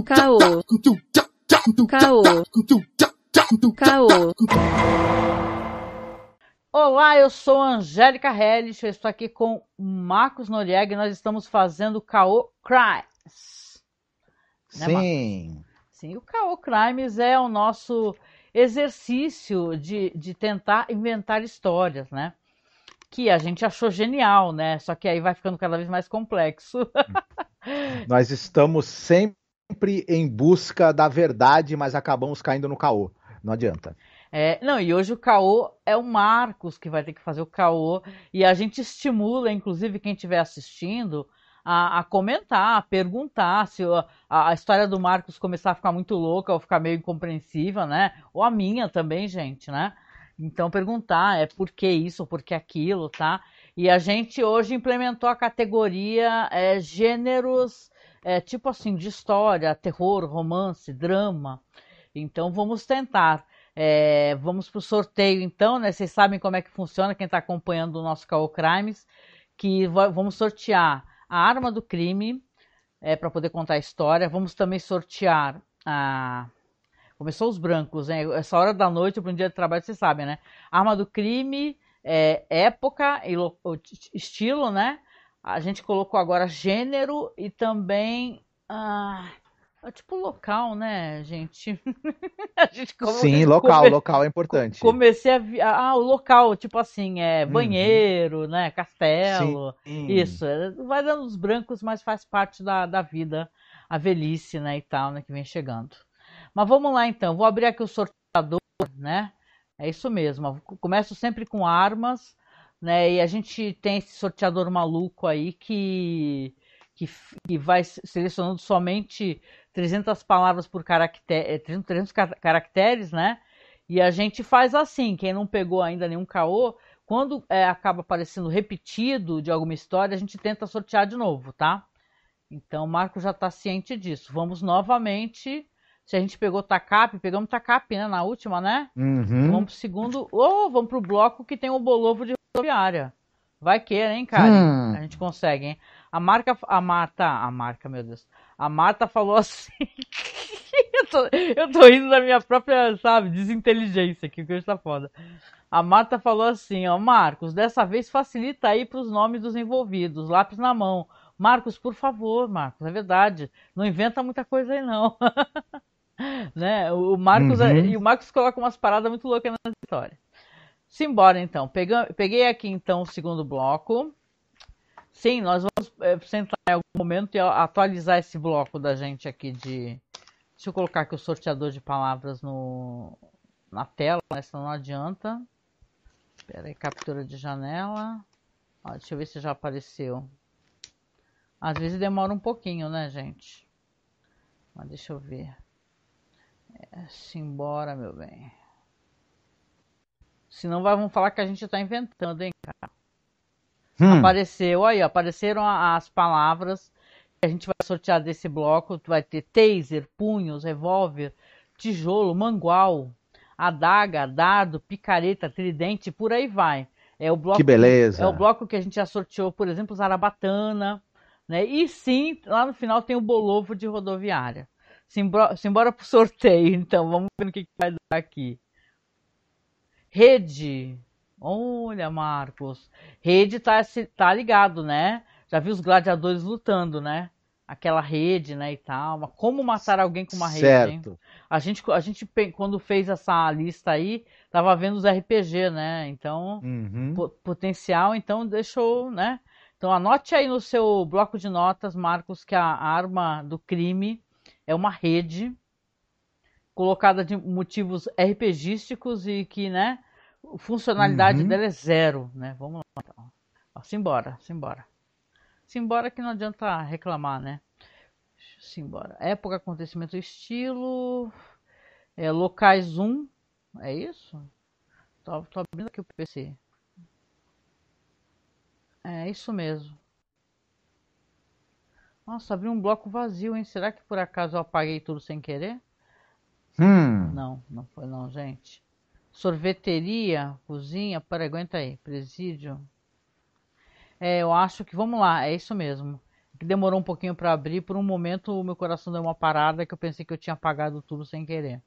Caô. Caô. Caô. Olá, eu sou Angélica Hellich, eu estou aqui com Marcos Noriega e nós estamos fazendo o Caô Crimes. Né, Sim. Sim, o Caô Crimes é o nosso exercício de, de tentar inventar histórias, né? Que a gente achou genial, né? Só que aí vai ficando cada vez mais complexo. Nós estamos sempre em busca da verdade, mas acabamos caindo no caô. Não adianta. É, não, e hoje o caô é o Marcos que vai ter que fazer o caô, e a gente estimula, inclusive, quem estiver assistindo, a, a, comentar, a perguntar se a, a, história do Marcos começar a ficar muito louca ou ficar meio incompreensível, né? Ou a minha também, gente, né? Então perguntar é por que isso, por que aquilo, tá? E a gente hoje implementou a categoria é, gêneros, é, tipo assim, de história, terror, romance, drama. Então vamos tentar. É, vamos para o sorteio então, né? Vocês sabem como é que funciona, quem está acompanhando o nosso Caô Crimes, que vamos sortear a arma do crime é, para poder contar a história. Vamos também sortear a. Começou os brancos, né? Essa hora da noite para um dia de trabalho, vocês sabem, né? Arma do crime, é, época e estilo, né? A gente colocou agora gênero e também. Ah, é tipo local, né, gente? gente come... Sim, local, come... local é importante. Comecei a. Vi... Ah, o local, tipo assim, é uhum. banheiro, uhum. né? Castelo. Sim. Isso. É, vai dando os brancos, mas faz parte da, da vida, a velhice, né, e tal, né, que vem chegando. Mas vamos lá então. Vou abrir aqui o sorteador, né? É isso mesmo. Começo sempre com armas, né? E a gente tem esse sorteador maluco aí que que, que vai selecionando somente 300 palavras por caractere, 300 caracteres, né? E a gente faz assim, quem não pegou ainda nenhum caô, quando é, acaba aparecendo repetido de alguma história, a gente tenta sortear de novo, tá? Então o Marco já está ciente disso. Vamos novamente. Se a gente pegou TACAP, pegamos TACAP, né? Na última, né? Uhum. Vamos pro segundo. Ou oh, vamos pro bloco que tem o Bolovo de rodoviária. Vai que, hein, cara? Hum. A gente consegue, hein? A marca, a Marta, a marca, meu Deus. A Marta falou assim. eu, tô, eu tô rindo da minha própria, sabe, desinteligência aqui, que hoje tá foda. A Marta falou assim, ó, Marcos, dessa vez facilita aí pros nomes dos envolvidos, lápis na mão. Marcos, por favor, Marcos, é verdade. Não inventa muita coisa aí, não. né? O Marcos, uhum. e o Marcos coloca umas paradas muito loucas na história. Simbora então. peguei aqui então o segundo bloco. Sim, nós vamos é, sentar em algum momento e atualizar esse bloco da gente aqui de. Deixa eu colocar aqui o sorteador de palavras no, na tela, senão não adianta. Espera aí, captura de janela. Ó, deixa eu ver se já apareceu. Às vezes demora um pouquinho, né, gente? Mas deixa eu ver. É, simbora, meu bem. Senão vão falar que a gente está inventando, hein, cara? Hum. Apareceu aí, apareceram as palavras que a gente vai sortear desse bloco. Vai ter taser, punhos, revólver, tijolo, mangual, adaga, dardo, picareta, tridente, por aí vai. É o bloco que beleza. É o bloco que a gente já sorteou, por exemplo, Zarabatana, né? E sim, lá no final tem o bolovo de rodoviária. Simbora, simbora pro sorteio, então, vamos ver o que, que vai dar aqui. Rede, Olha, Marcos. Rede tá, tá ligado, né? Já viu os gladiadores lutando, né? Aquela rede, né, e tal. Mas como matar alguém com uma rede, certo. hein? A gente, a gente, quando fez essa lista aí, tava vendo os RPG, né? Então, uhum. potencial, então deixou, né? Então anote aí no seu bloco de notas, Marcos, que a arma do crime é uma rede colocada de motivos RPGísticos e que, né, funcionalidade uhum. dela é zero, né? Vamos lá, então. Ó, simbora, simbora. Simbora que não adianta reclamar, né? Simbora. Época, acontecimento, estilo. É, locais 1. É isso? Tô, tô abrindo aqui o PC. É isso mesmo. Nossa, abriu um bloco vazio, hein? Será que por acaso eu apaguei tudo sem querer? Hum. Não, não foi não, gente sorveteria, cozinha, para aguenta aí, presídio. É, eu acho que vamos lá, é isso mesmo. que demorou um pouquinho para abrir. Por um momento o meu coração deu uma parada que eu pensei que eu tinha apagado tudo sem querer.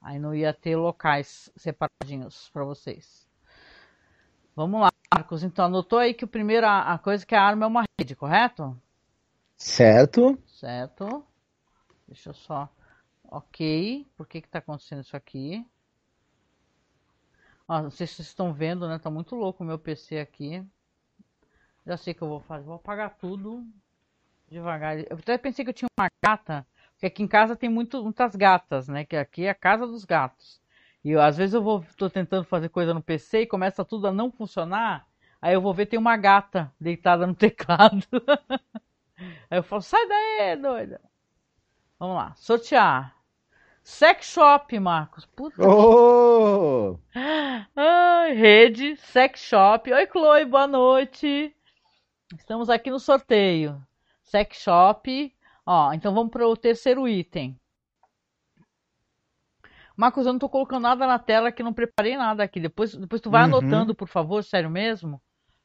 Aí não ia ter locais separadinhos para vocês. Vamos lá, Marcos. Então anotou aí que o primeiro a, a coisa que a arma é uma rede, correto? Certo. Certo. Deixa eu só. Ok. Por que que tá acontecendo isso aqui? Ó, não sei se vocês estão vendo, né? Tá muito louco o meu PC aqui. Já sei o que eu vou fazer. Vou apagar tudo devagar. Eu até pensei que eu tinha uma gata, porque aqui em casa tem muito, muitas gatas, né? Que aqui é a casa dos gatos. E eu, às vezes eu vou, tô tentando fazer coisa no PC e começa tudo a não funcionar. Aí eu vou ver tem uma gata deitada no teclado. Aí eu falo, sai daí, doida. Vamos lá, sortear. Sex Shop, Marcos. Puta. Oh! Ai, rede, Sex Shop. Oi, Chloe, boa noite. Estamos aqui no sorteio. Sex Shop. Ó, então vamos para o terceiro item. Marcos, eu não tô colocando nada na tela que não preparei nada aqui. Depois, depois tu vai Uhum. anotando, por favor, sério mesmo.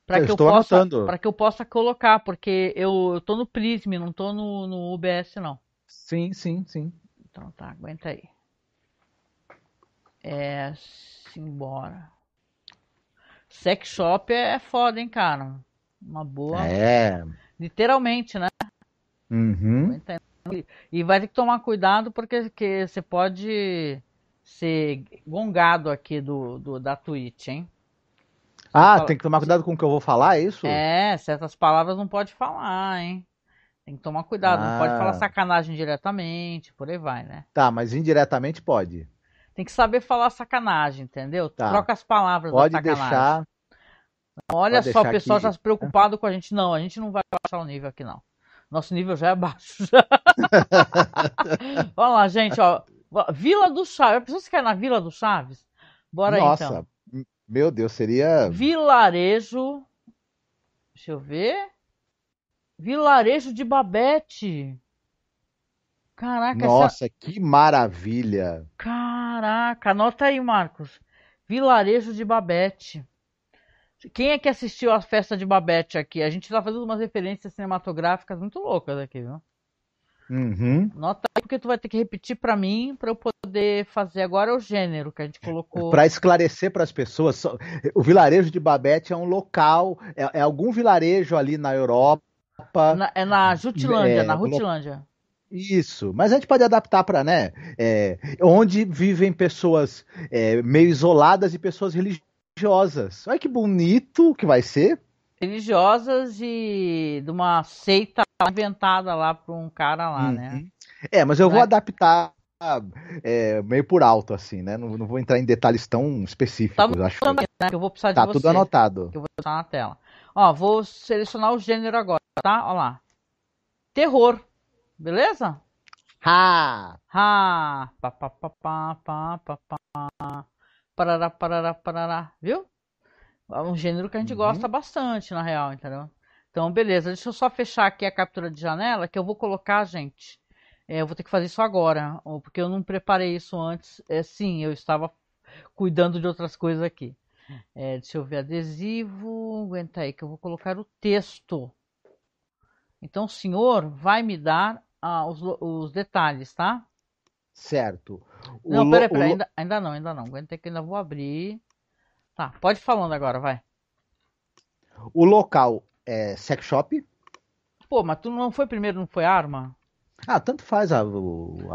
Para que eu estou possa, para que eu possa colocar, porque eu, eu tô no Prism, não tô no, no UBS não. Sim, sim, sim. Então tá, aguenta aí. É, simbora. Sex shop é foda, hein, cara. Uma boa. É. Literalmente, né? Uhum. E vai ter que tomar cuidado porque que você pode ser gongado aqui do, do da Twitch, hein? Ah, fala- tem que tomar cuidado com o que eu vou falar, é isso? É, certas palavras não pode falar, hein? Tem que tomar cuidado, não pode Ah. falar sacanagem diretamente, por aí vai, né? Tá, mas indiretamente pode. Tem que saber falar sacanagem, entendeu? Tá. Troca as palavras Pode da sacanagem. deixar. Olha pode só, o deixar pessoal que- já se preocupado com a gente. Não, a gente não vai baixar o nível aqui, não. Nosso nível já é baixo. Vamos lá, gente, ó. Vila do Chaves. Precisa quer na Vila do Chaves? Bora aí, Nossa, então. m- meu Deus, seria. Vilarejo. Deixa eu ver. Vilarejo de Babete. Caraca, essa... Nossa, que maravilha! Caraca, anota aí, Marcos. Vilarejo de Babete. Quem é que assistiu a festa de Babete aqui? A gente tá fazendo umas referências cinematográficas muito loucas aqui, viu? Uhum. Nota aí porque tu vai ter que repetir pra mim pra eu poder fazer agora o gênero que a gente colocou. Para esclarecer para as pessoas, o vilarejo de Babette é um local, é, é algum vilarejo ali na Europa. Na- é na Jutilândia, É, na Rutilândia. Isso, mas a gente pode adaptar para, né? é, onde vivem pessoas é, meio isoladas e pessoas religiosas. Olha que bonito que vai ser. Religiosas e de uma seita inventada lá por um cara lá, né? Uhum. É, mas eu vou Né? adaptar é, meio por alto, assim, né? Não, não vou entrar em detalhes tão específicos, Tá acho. Também, né? Que eu vou precisar de Tá você. tudo anotado. que eu vou botar na tela. Ó, vou selecionar o gênero agora, tá? Ó lá. Terror. Beleza? Ha! Ha! Pá, pá, pá, pá, pá, pá, pá. Parará, parará, parará. Viu? É um gênero que a gente Uhum. gosta bastante, na real, entendeu? Então, beleza. Deixa eu só fechar aqui a captura de janela, que eu vou colocar, gente. É, eu vou ter que fazer isso agora, porque eu não preparei isso antes. É, sim, eu estava cuidando de outras coisas aqui. É, deixa eu ver, adesivo. Aguenta aí, que eu vou colocar o texto. Então, o senhor vai me dar ah, os, os detalhes, tá? Certo. O Não, peraí, peraí, ainda, ainda não, ainda não. Aguenta aí que ainda vou abrir. Tá, pode ir falando agora, vai. O local é sex shop. Pô, mas tu não foi primeiro, não foi arma? Ah, tanto faz a, a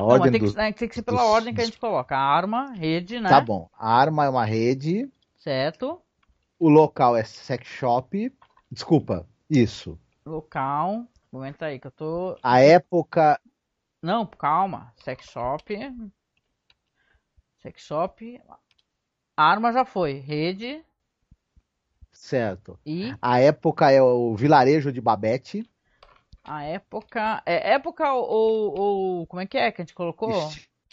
Não, ordem tem que, né, tem que ser pela dos- ordem que a gente coloca. Arma, rede, né? Tá bom. A arma é uma rede. Certo. O local é sex shop. Desculpa, isso. Local. Aguenta aí que eu tô. A época. Não, calma. Sex shop. Sex shop. Arma já foi. Rede Certo. e A época é o vilarejo de Babette. a época. É época ou, ou. Como é que é que a gente colocou?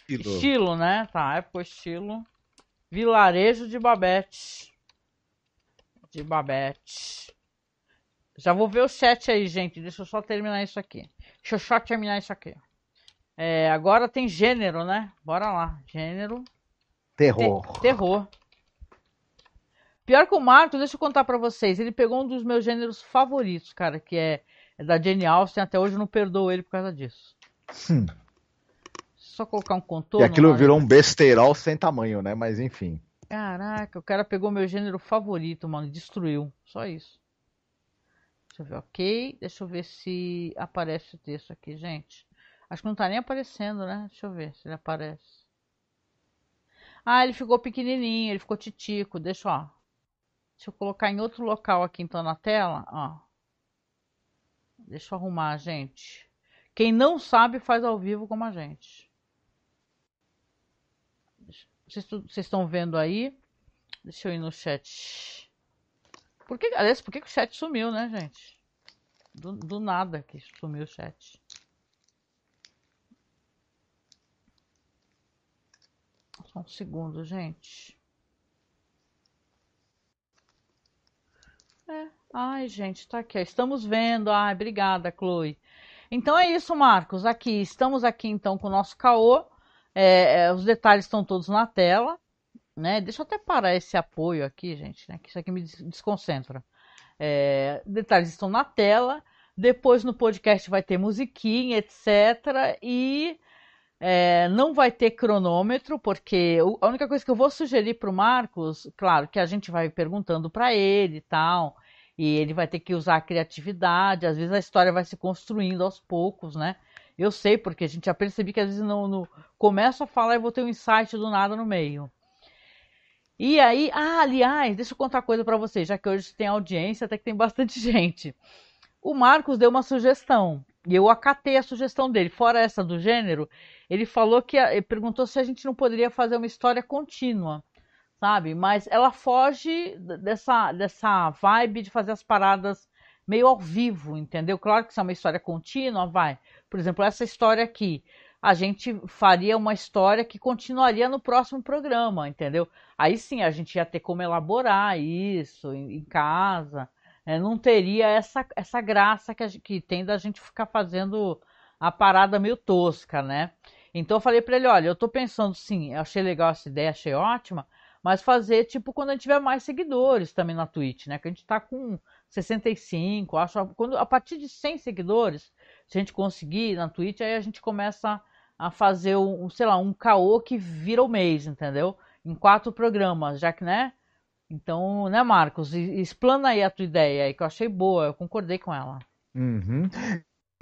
Estilo. Estilo, né? Tá, época estilo. Vilarejo de Babette. De Babette. Já vou ver o chat aí, gente. Deixa eu só terminar isso aqui. Deixa eu só terminar isso aqui. É, agora tem gênero, né? Bora lá. Gênero. Terror. Te- terror. Pior que o Marco, deixa eu contar pra vocês. Ele pegou um dos meus gêneros favoritos, cara, que é é da Jane Austen, até hoje eu não perdoo ele por causa disso. Hum. Só colocar um contorno. E aquilo virou um besteirol sem tamanho, né? Mas enfim. Caraca, o cara pegou meu gênero favorito, mano, e destruiu. Só isso. Deixa eu ver, ok. Deixa eu ver se aparece o texto aqui, gente. Acho que não tá nem aparecendo, né? Deixa eu ver se ele aparece. Ah, ele ficou pequenininho, ele ficou titico. Deixa, ó. Deixa eu colocar em outro local aqui, então, na tela, ó. Deixa eu arrumar, gente. Quem não sabe faz ao vivo como a gente. Vocês estão vendo aí? Deixa eu ir no chat. Por que, aliás, por que, que o chat sumiu, né, gente? Do, do nada que sumiu o chat. Só um segundo, gente. É. Ai, gente, tá aqui. Estamos vendo. Ai, obrigada, Chloe. Então é isso, Marcos. Aqui, estamos aqui então com o nosso caô. É, é, os detalhes estão todos na tela. Né? Deixa eu até parar esse apoio aqui, gente, né? que isso aqui me desconcentra. É, detalhes estão na tela. Depois no podcast vai ter musiquinha, etc. E é, não vai ter cronômetro, porque a única coisa que eu vou sugerir para o Marcos, claro, que a gente vai perguntando para ele e tal, e ele vai ter que usar a criatividade, às vezes a história vai se construindo aos poucos, né? Eu sei, porque a gente já percebi que às vezes não, não começo a falar e vou ter um insight do nada no meio. E aí, ah, aliás, deixa eu contar coisa para vocês, já que hoje tem audiência, até que tem bastante gente. O Marcos deu uma sugestão e eu acatei a sugestão dele. Fora essa do gênero, ele falou que perguntou se a gente não poderia fazer uma história contínua, sabe? Mas ela foge dessa dessa vibe de fazer as paradas meio ao vivo, entendeu? Claro que se é uma história contínua, vai. Por exemplo, essa história aqui, a gente faria uma história que continuaria no próximo programa, entendeu? Aí sim a gente ia ter como elaborar isso em, casa. É, não teria essa, essa graça que, que tem da gente ficar fazendo a parada meio tosca, né? Então eu falei para ele, olha, eu tô pensando sim, achei legal essa ideia, achei ótima, mas fazer tipo quando a gente tiver mais seguidores também na Twitch, né? Que a gente tá com 65, acho. Quando, a partir de 100 seguidores, se a gente conseguir na Twitch, aí a gente começa a fazer um, sei lá, um caô que vira o mês, entendeu? Em quatro programas, já que, né? Então, né, Marcos? Explana aí a tua ideia aí, que eu achei boa, eu concordei com ela. Uhum.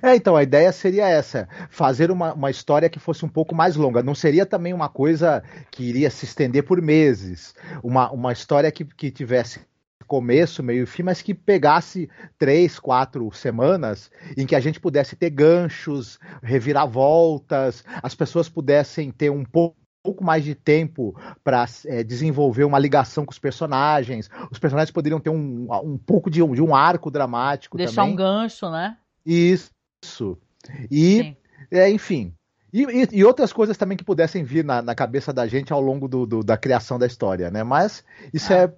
É, então, a ideia seria essa: fazer uma, uma história que fosse um pouco mais longa. Não seria também uma coisa que iria se estender por meses. Uma, uma história que, que tivesse começo, meio e fim, mas que pegasse três, quatro semanas em que a gente pudesse ter ganchos, reviravoltas, as pessoas pudessem ter um pouco pouco mais de tempo para é, desenvolver uma ligação com os personagens. Os personagens poderiam ter um, um pouco de um, de um arco dramático Deixar também. um gancho, né? Isso. E, é, enfim. E, e, e, outras coisas também que pudessem vir na, na cabeça da gente ao longo do, do, da criação da história, né? Mas isso ah. é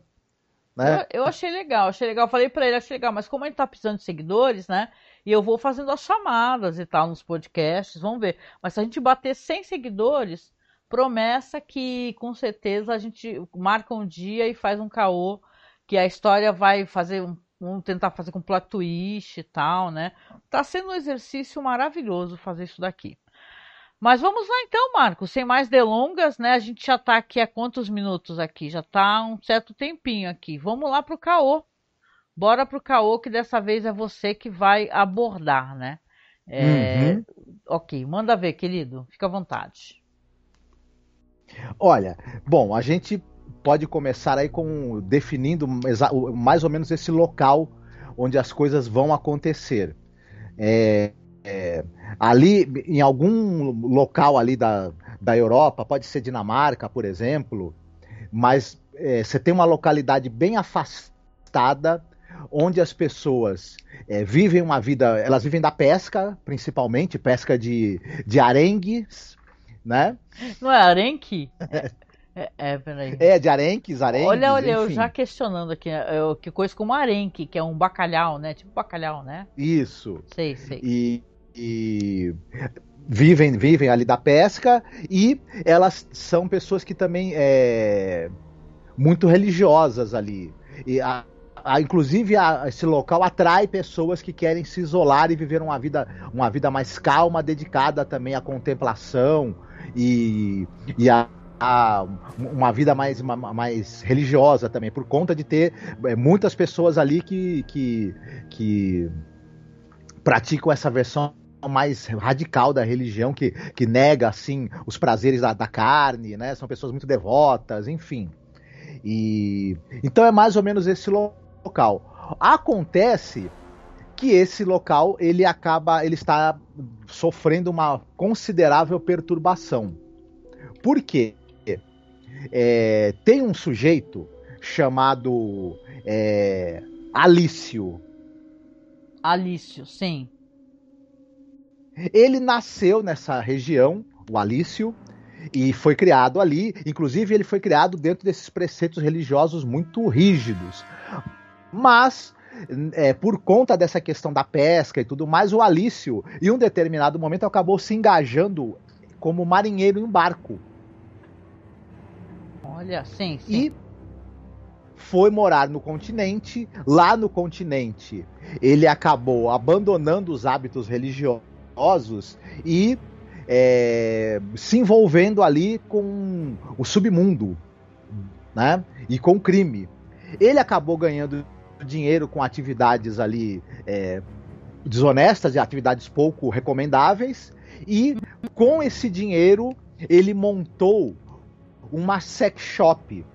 né? Eu, eu, achei legal, achei legal. Falei para ele, achei legal, mas como gente tá precisando de seguidores, né? E eu vou fazendo as chamadas e tal nos podcasts, vamos ver. Mas se a gente bater 100 seguidores, promessa que com certeza a gente marca um dia e faz um caô, que a história vai fazer um. Tentar fazer com plot twist e tal, né? Tá sendo um exercício maravilhoso fazer isso daqui. Mas vamos lá então, Marcos, sem mais delongas, né? A gente já está aqui há quantos minutos aqui? Já está um certo tempinho aqui. Vamos lá para o caô. Bora para o caô, que dessa vez é você que vai abordar, né? É... Uhum. Ok, manda ver, querido. Fica à vontade. Olha, bom, a gente pode começar aí com definindo mais ou menos esse local onde as coisas vão acontecer. É, é, ali em algum local ali da, da Europa, pode ser Dinamarca, por exemplo, mas é, você tem uma localidade bem afastada onde as pessoas é, vivem uma vida, elas vivem da pesca, principalmente pesca de, de arengues, né? Não é arenque? É, é, peraí. É, de arenques, arenques. Olha, olha, enfim. eu já questionando aqui, eu, que coisa como arenque, que é um bacalhau, né? Tipo bacalhau, né? Isso. Sei, sei. E, e vivem, vivem ali da pesca e elas são pessoas que também é muito religiosas ali. E a, a, inclusive a, esse local atrai pessoas que querem se isolar e viver uma vida, uma vida mais calma, dedicada também à contemplação e, e a, a, uma vida mais, mais religiosa também, por conta de ter é, muitas pessoas ali que, que, que praticam essa versão mais radical da religião, que, que nega assim os prazeres da, da carne, né? São pessoas muito devotas, enfim. E então é mais ou menos esse local. Acontece que esse local ele acaba, ele está sofrendo uma considerável perturbação. Por quê? É, tem um sujeito chamado é, Alício. Alício, sim. Ele nasceu nessa região, o Alício, e foi criado ali. Inclusive, ele foi criado dentro desses preceitos religiosos muito rígidos. Mas, é, por conta dessa questão da pesca e tudo mais, o Alício, em um determinado momento, acabou se engajando como marinheiro em um barco. Olha, sim, sim. E foi morar no continente. Lá no continente, ele acabou abandonando os hábitos religiosos e é, se envolvendo ali com o submundo, né? E com o crime. Ele acabou ganhando dinheiro com atividades ali é, desonestas e atividades pouco recomendáveis. E com esse dinheiro ele montou uma sex shop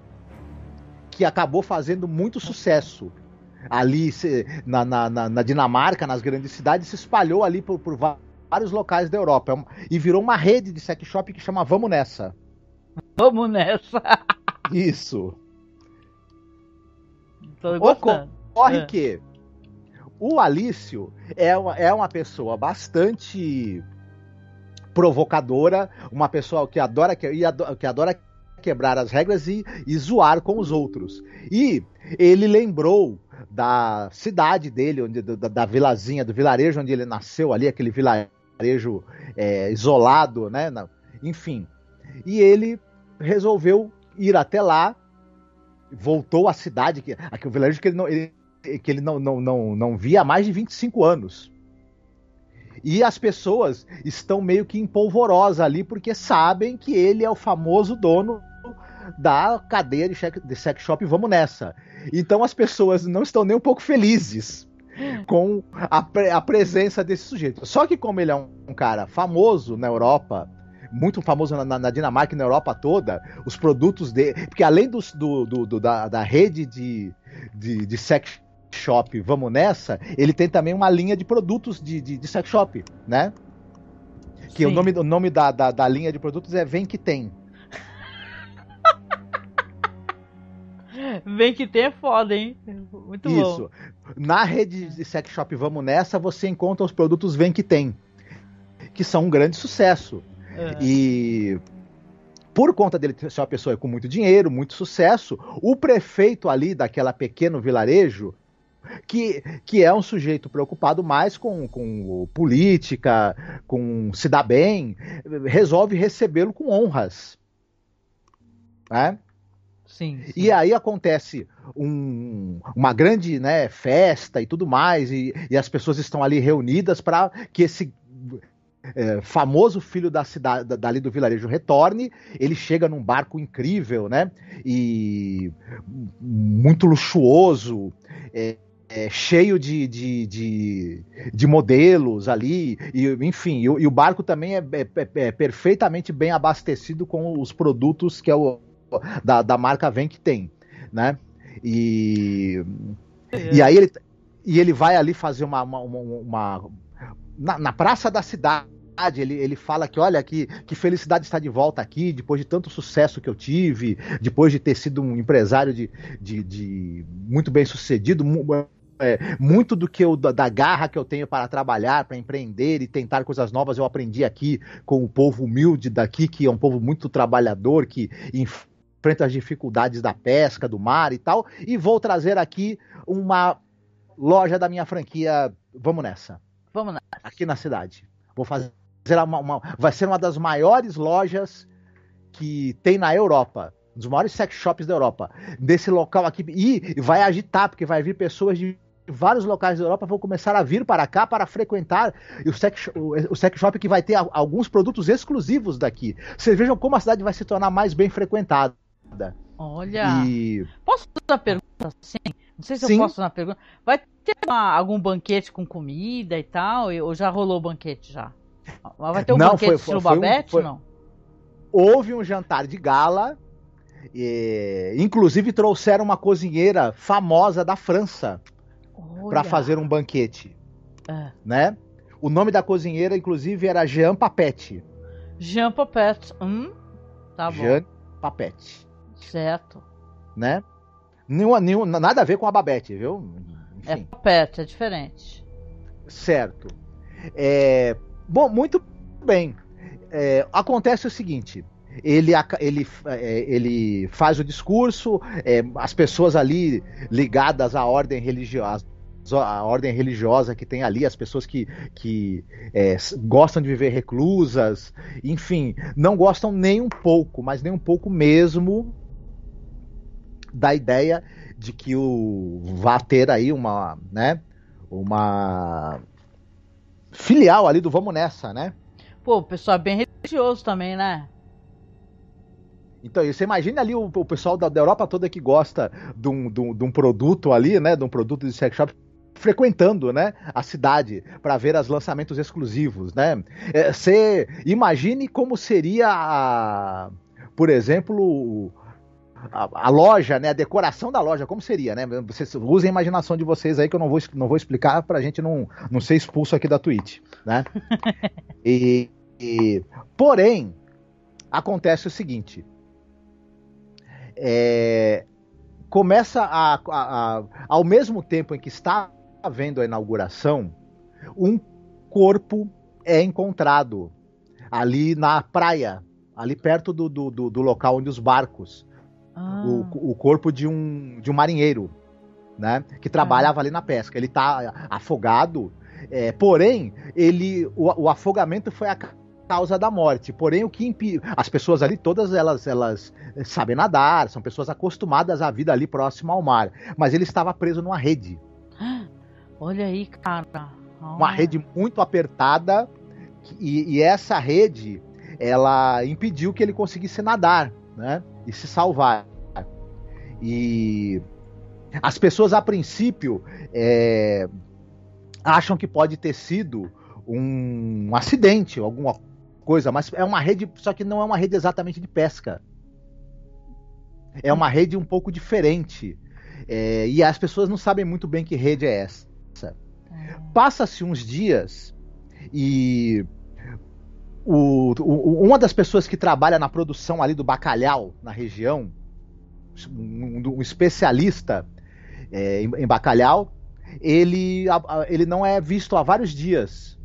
que acabou fazendo muito sucesso ali na, na, na, Dinamarca, nas grandes cidades, se espalhou ali por, por vários locais da Europa. É e virou uma rede de sex shop que chama Vamos Nessa. Vamos Nessa. Isso. Ocorre é. que o Alício é uma, é uma pessoa bastante provocadora, uma pessoa que adora que, que adora quebrar as regras e, e zoar com os outros. E ele lembrou da cidade dele, onde, da, da vilazinha, do vilarejo onde ele nasceu ali, aquele vilarejo é, isolado, né? enfim. E ele resolveu ir até lá, voltou à cidade, que, aquele vilarejo que ele não, ele, que ele não, não, não, não via há mais de 25 anos. E as pessoas estão meio que em polvorosa ali, porque sabem que ele é o famoso dono da cadeia de, de sex shop Vamos Nessa. Então as pessoas não estão nem um pouco felizes com a, pre a presença desse sujeito. Só que como ele é um, um cara famoso na Europa, muito famoso na, na, Dinamarca e na Europa toda, os produtos dele. Porque além dos, do, do, do da, da, rede de, de, de, sex shop Vamos Nessa, ele tem também uma linha de produtos de, de, de sex shop, né? Que o nome, o nome da, da, da linha de produtos é Vem Que Tem. Vem que tem é foda, hein? Muito Isso. bom. Isso. Na rede de sex shop Vamos Nessa, você encontra os produtos Vem que tem. Que são um grande sucesso. É. E por conta dele ser uma pessoa com muito dinheiro, muito sucesso, o prefeito ali daquela pequeno vilarejo, que, que é um sujeito preocupado mais com, com política, com se dar bem, resolve recebê-lo com honras. Né? Sim, sim. E aí acontece um, uma grande né, festa e tudo mais, e, e as pessoas estão ali reunidas para que esse é, famoso filho da cidade, dali do vilarejo retorne. Ele chega num barco incrível, né? E muito luxuoso. É, é, cheio de, de, de, de, modelos ali, e, enfim, e, e o barco também é, é, é, perfeitamente bem abastecido com os produtos que é o, da, da marca Vem que tem, né? E, é. e aí ele, e ele vai ali fazer uma, uma, uma, uma na, na, praça da cidade. Ele, ele fala que, olha, que, que felicidade estar de volta aqui, depois de tanto sucesso que eu tive, depois de ter sido um empresário de, de, de muito bem sucedido, é, muito do que eu da, da, garra que eu tenho para trabalhar, para empreender e tentar coisas novas, eu aprendi aqui com o povo humilde daqui, que é um povo muito trabalhador, que enfrenta as dificuldades da pesca, do mar e tal, e vou trazer aqui uma loja da minha franquia. Vamos nessa. Vamos nessa. Aqui na cidade. Vou fazer uma, uma, vai ser uma das maiores lojas que tem na Europa. Um dos maiores sex shops da Europa. Desse local aqui. E vai agitar, porque vai vir pessoas de vários locais da Europa vão começar a vir para cá para frequentar o sex, o, o sex shop que vai ter alguns produtos exclusivos daqui. Vocês vejam como a cidade vai se tornar mais bem frequentada. Olha. E... Posso fazer uma pergunta assim? Não sei se Sim. eu posso fazer uma pergunta. Vai ter uma, algum banquete com comida e tal? Ou já rolou o banquete já? Vai ter um não, banquete foi, foi, Babette? Foi, não? Houve um jantar de gala. E, inclusive trouxeram uma cozinheira famosa da França para fazer um banquete. É. Né? O nome da cozinheira, inclusive, era Jean Papette. Jean Papette. Hum? Tá bom. Jean Papette. Certo. Né? Nenhum, nenhum, nada a ver com a Babette, viu? Enfim. É Papette, é diferente. Certo. É, bom, muito bem. É, acontece o seguinte ele, ele, é, ele faz o discurso, é, as pessoas ali ligadas à ordem religiosa, a ordem religiosa que tem ali, as pessoas que, que é, gostam de viver reclusas, enfim, não gostam nem um pouco, mas nem um pouco mesmo da ideia de que o vá ter aí uma, né, uma filial ali do Vamos Nessa, né? Pô, o pessoal é bem religioso também, né? Então, você imagina ali o, o pessoal da, da, Europa toda que gosta de um, de, um, de um, produto ali, né? De um produto de sex shop frequentando, né, a cidade para ver os lançamentos exclusivos, né? É, você imagine como seria, a, por exemplo, a, a, loja, né, a decoração da loja, como seria, né? Vocês usem a imaginação de vocês aí que eu não vou, não vou explicar para a gente não, não ser expulso aqui da Twitch, né? e, e porém acontece o seguinte é, começa a, a, a, ao mesmo tempo em que está havendo a inauguração, um corpo é encontrado ali na praia, ali perto do, do, do, do local onde os barcos, ah. o, o corpo de um, de um marinheiro, né, que trabalhava ah. ali na pesca. Ele está afogado, é, porém ele o, o afogamento foi a causa da morte. Porém, o que impede. As pessoas ali, todas elas, elas sabem nadar, são pessoas acostumadas à vida ali próximo ao mar. Mas ele estava preso numa rede. Olha aí, cara. Oh. Uma rede muito apertada. E, e, essa rede, ela impediu que ele conseguisse nadar, né? E se salvar. E as pessoas, a princípio, é, acham que pode ter sido um acidente, alguma coisa, mas é uma rede, só que não é uma rede exatamente de pesca. É uma rede um pouco diferente. É, e as pessoas não sabem muito bem que rede é essa. Passa-se uns dias e o, o, uma das pessoas que trabalha na produção ali do bacalhau na região, um, um especialista é, em, em, bacalhau, ele, ele não é visto há vários dias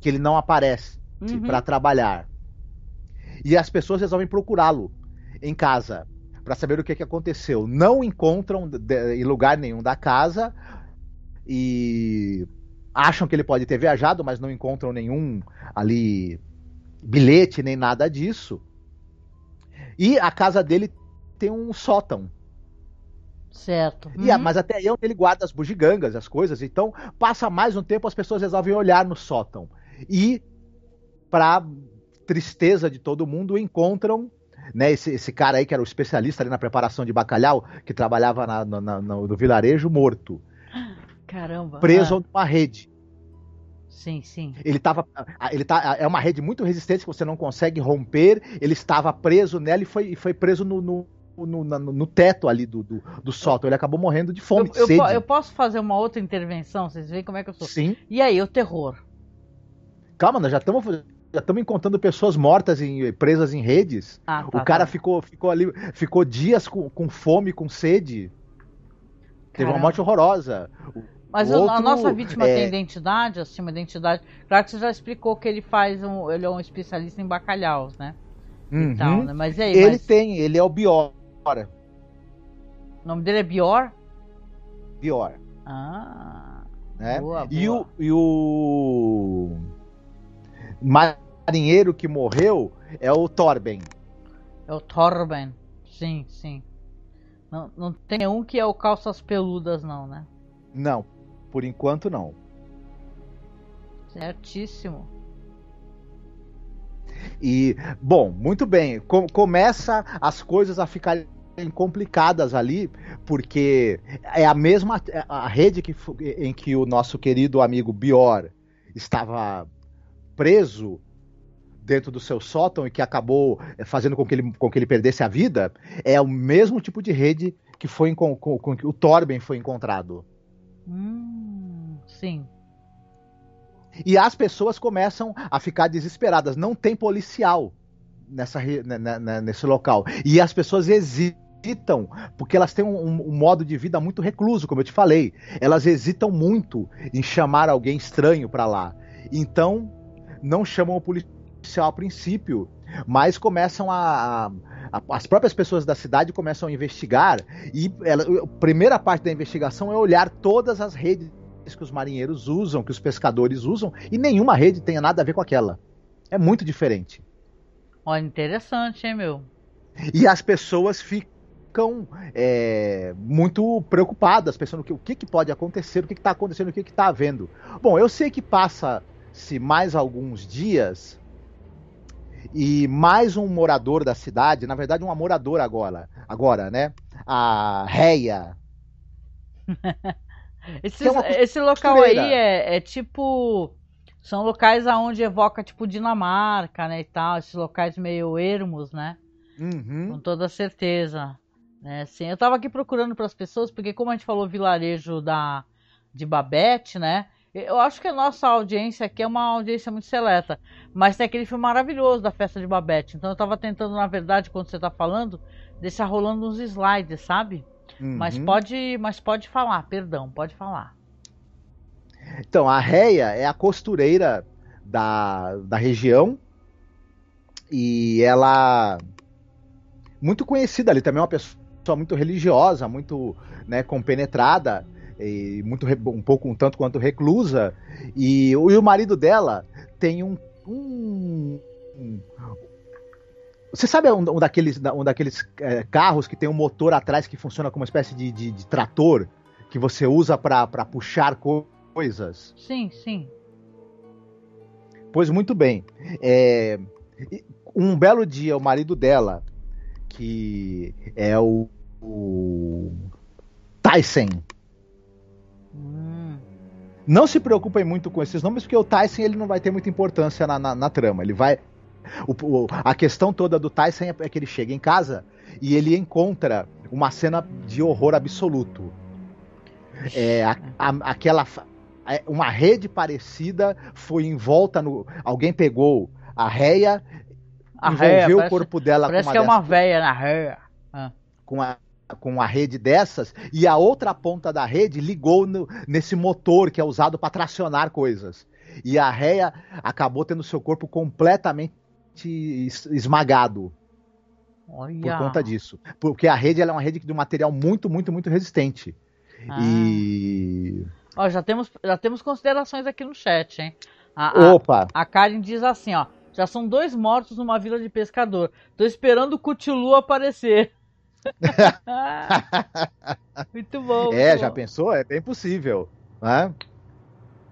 que ele não aparece uhum. para trabalhar. E as pessoas resolvem procurá-lo em casa para saber o que, que aconteceu. Não encontram em lugar nenhum da casa e acham que ele pode ter viajado, mas não encontram nenhum ali bilhete nem nada disso. E a casa dele tem um sótão. Certo. E, uhum. Mas até aí é ele guarda as bugigangas, as coisas. Então, passa mais um tempo, as pessoas resolvem olhar no sótão. E para tristeza de todo mundo, encontram né, esse, esse, cara aí que era o especialista ali na preparação de bacalhau, que trabalhava na, na, na, no vilarejo, morto. Caramba. Preso ah. numa rede. Sim, sim. Ele tava. Ele tá, é uma rede muito resistente que você não consegue romper. Ele estava preso nela e foi, foi preso no, no, no, no, no teto ali do, do, do, sótão. Ele acabou morrendo de fome, eu, de eu, eu, posso fazer uma outra intervenção? Vocês veem como é que eu sou? Sim. E aí, o terror? Calma, nós já estamos já estamos encontrando pessoas mortas em presas em redes. Ah, tá, o cara tá. ficou, ficou ali, ficou dias com, com fome, com sede. Caramba. Teve uma morte horrorosa. Mas outro, a nossa vítima é... tem identidade, assim, uma identidade. Claro que você já explicou que ele faz um, ele é um especialista em bacalhaus, né? Uhum. Tal, né? Mas aí, ele mas... tem, ele é o Bior. O nome dele é Bior? Bior. Ah. Né? Boa, boa. E o, e o marinheiro que morreu é o Torben. É o Torben. Sim, sim. Não, não tem nenhum que é o calças peludas, não, né? Não, por enquanto não. Certíssimo. E, bom, muito bem. Com, começa as coisas a ficarem complicadas ali, porque é a mesma a rede que, em que o nosso querido amigo Bior estava preso dentro do seu sótão e que acabou eh, fazendo com que ele, com que ele perdesse a vida, é o mesmo tipo de rede que foi com, com, com que o Torben foi encontrado. Hum, sim. E as pessoas começam a ficar desesperadas. Não tem policial nessa, nesse local. E as pessoas hesitam, porque elas têm um, um, modo de vida muito recluso, como eu te falei. Elas hesitam muito em chamar alguém estranho para lá. Então, não chamam o policial a princípio, mas começam a, a, as próprias pessoas da cidade começam a investigar e ela, a primeira parte da investigação é olhar todas as redes que os marinheiros usam, que os pescadores usam, e nenhuma rede tenha nada a ver com aquela. É muito diferente. Olha, interessante, hein, meu? E as pessoas ficam é, muito preocupadas, pensando o que, o que, que pode acontecer, o que está acontecendo, o que está havendo. Bom, eu sei que passa-se mais alguns dias e mais um morador da cidade, na verdade, uma moradora agora, agora, né? A Reia. Esse, é esse local aí é, é, tipo. São locais aonde evoca, tipo, Dinamarca, né? E tal. Esses locais meio ermos, né? Uhum. Com toda certeza. Né? Sim, eu tava aqui procurando para as pessoas, porque como a gente falou vilarejo da, de Babette, né? Eu acho que a nossa audiência aqui é uma audiência muito seleta. Mas tem aquele filme maravilhoso da festa de Babette. Então eu tava tentando, na verdade, quando você tá falando, deixar rolando uns slides, sabe? Uhum. Mas pode, mas pode falar, perdão, pode falar. Então, a Reia é a costureira da, da região e ela muito conhecida ali também é uma pessoa muito religiosa, muito né, compenetrada e muito um pouco um tanto quanto reclusa e, e o marido dela tem um, um, você sabe um, um daqueles, um daqueles é, carros que tem um motor atrás que funciona como uma espécie de, de, de trator que você usa para puxar coisas? Sim, sim. Pois muito bem. É, um belo dia, o marido dela, que é o, o Tyson. Hum. Não se preocupem muito com esses nomes, porque o Tyson ele não vai ter muita importância na, na, na trama. Ele vai, o, o, a questão toda do Tyson é que ele chega em casa e ele encontra uma cena de horror absoluto. É, a, a, aquela é, uma rede parecida foi em volta no alguém pegou a réia a envolveu réia, o corpo dela parece com uma que é uma véia na réia ah. com a com uma rede dessas e a outra ponta da rede ligou no, nesse motor que é usado para tracionar coisas e a réia acabou tendo seu corpo completamente esmagado. Olha. Por conta disso. Porque a rede é uma rede de um material muito, muito, muito resistente. Ah. E. Ó, já temos, já temos considerações aqui no chat, hein? A, Opa! A, a Karen diz assim, ó. Já são dois mortos numa vila de pescador. Tô esperando o Cutilu aparecer. muito bom. Muito é, bom. já pensou? É bem possível. Né?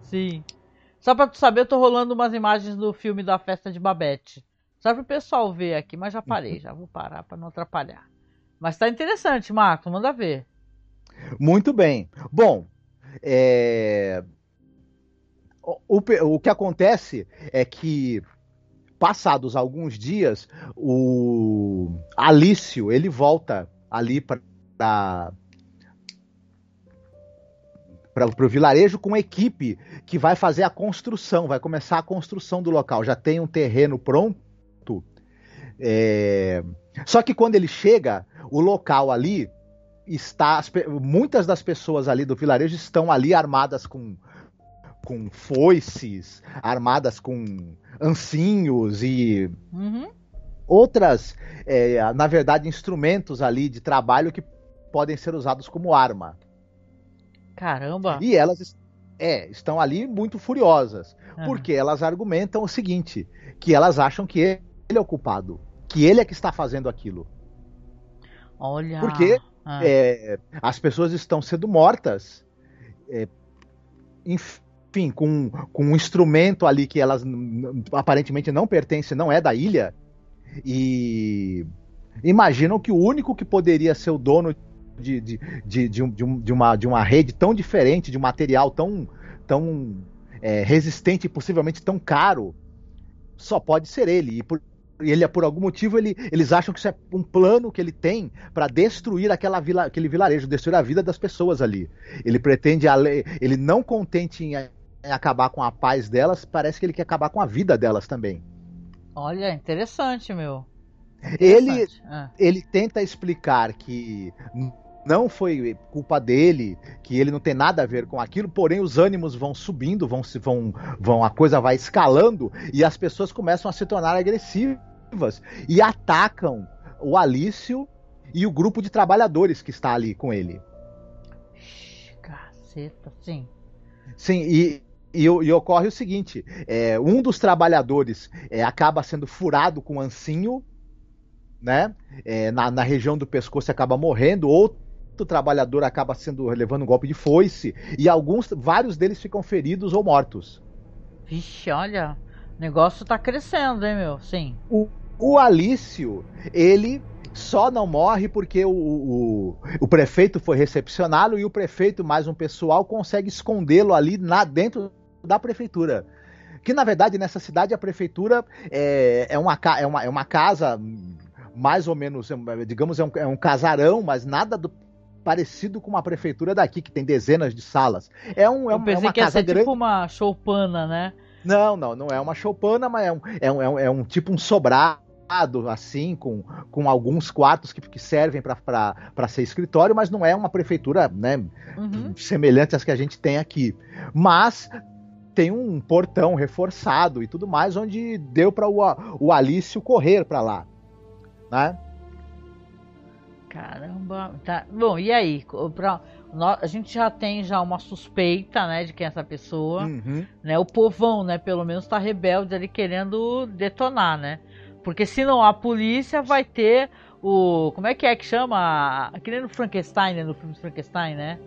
Sim. Só pra tu saber, eu tô rolando umas imagens do filme da festa de Babette. Só para o pessoal ver aqui, mas já parei, já vou parar para não atrapalhar. Mas tá interessante, Marcos, manda ver. Muito bem. Bom, é... o, o, o que acontece é que passados alguns dias, o Alício ele volta ali para o vilarejo com equipe que vai fazer a construção, vai começar a construção do local. Já tem um terreno pronto é... Só que quando ele chega, o local ali está. Muitas das pessoas ali do vilarejo estão ali armadas com, com foices, armadas com ancinhos e uhum. outras, é, na verdade, instrumentos ali de trabalho que podem ser usados como arma. Caramba! E elas é, estão ali muito furiosas, uhum. porque elas argumentam o seguinte, que elas acham que ele é o culpado que ele é que está fazendo aquilo. Olha. Porque ah. é, as pessoas estão sendo mortas, é, enfim, com, com um instrumento ali que elas aparentemente não pertence, não é da ilha, e imaginam que o único que poderia ser o dono de, de, de, de, um, de, uma, de uma rede tão diferente, de um material tão, tão é, resistente e possivelmente tão caro, só pode ser ele. E por, ele, por algum motivo, ele, eles acham que isso é um plano que ele tem para destruir aquela vila, aquele vilarejo, destruir a vida das pessoas ali. Ele pretende, ele não contente em, acabar com a paz delas, parece que ele quer acabar com a vida delas também. Olha, interessante, meu. Interessante. Ele, ah. ele tenta explicar que não foi culpa dele, que ele não tem nada a ver com aquilo, porém os ânimos vão subindo, vão se vão, vão a coisa vai escalando e as pessoas começam a se tornar agressivas e atacam o Alício e o grupo de trabalhadores que está ali com ele. Caceta, sim. Sim, e, e, e, ocorre o seguinte: é, um dos trabalhadores é, acaba sendo furado com um ancinho, né? É, na, na, região do pescoço acaba morrendo, outro trabalhador acaba sendo levando um golpe de foice e alguns, vários deles ficam feridos ou mortos. Vixe, olha, o negócio tá crescendo, hein, meu? Sim. O, o Alício, ele só não morre porque o, o, o prefeito foi recepcioná-lo e o prefeito, mais um pessoal, consegue escondê-lo ali na, dentro da prefeitura. Que na verdade nessa cidade a prefeitura é, é, uma, é, uma, é uma casa mais ou menos, digamos, é um, é um casarão, mas nada do, parecido com uma prefeitura daqui, que tem dezenas de salas. É, um, é, Eu pensei é uma que casa ia ser grande. tipo uma choupana, né? Não, não, não é uma choupana, mas é um, é um, é um, é um tipo um sobrado assim, com, com alguns quartos que, que servem para ser escritório, mas não é uma prefeitura né, uhum. semelhante às que a gente tem aqui. Mas tem um portão reforçado e tudo mais, onde deu para o, o Alício correr para lá. Né? Caramba, tá. Bom, e aí? Pra, a gente já tem já uma suspeita, né, de quem é essa pessoa, uhum. né? O povão, né, pelo menos está rebelde ali querendo detonar, né? Porque se não há polícia, vai ter o como é que é que chama? Que nem no Frankenstein, né, no filme Frankenstein, né?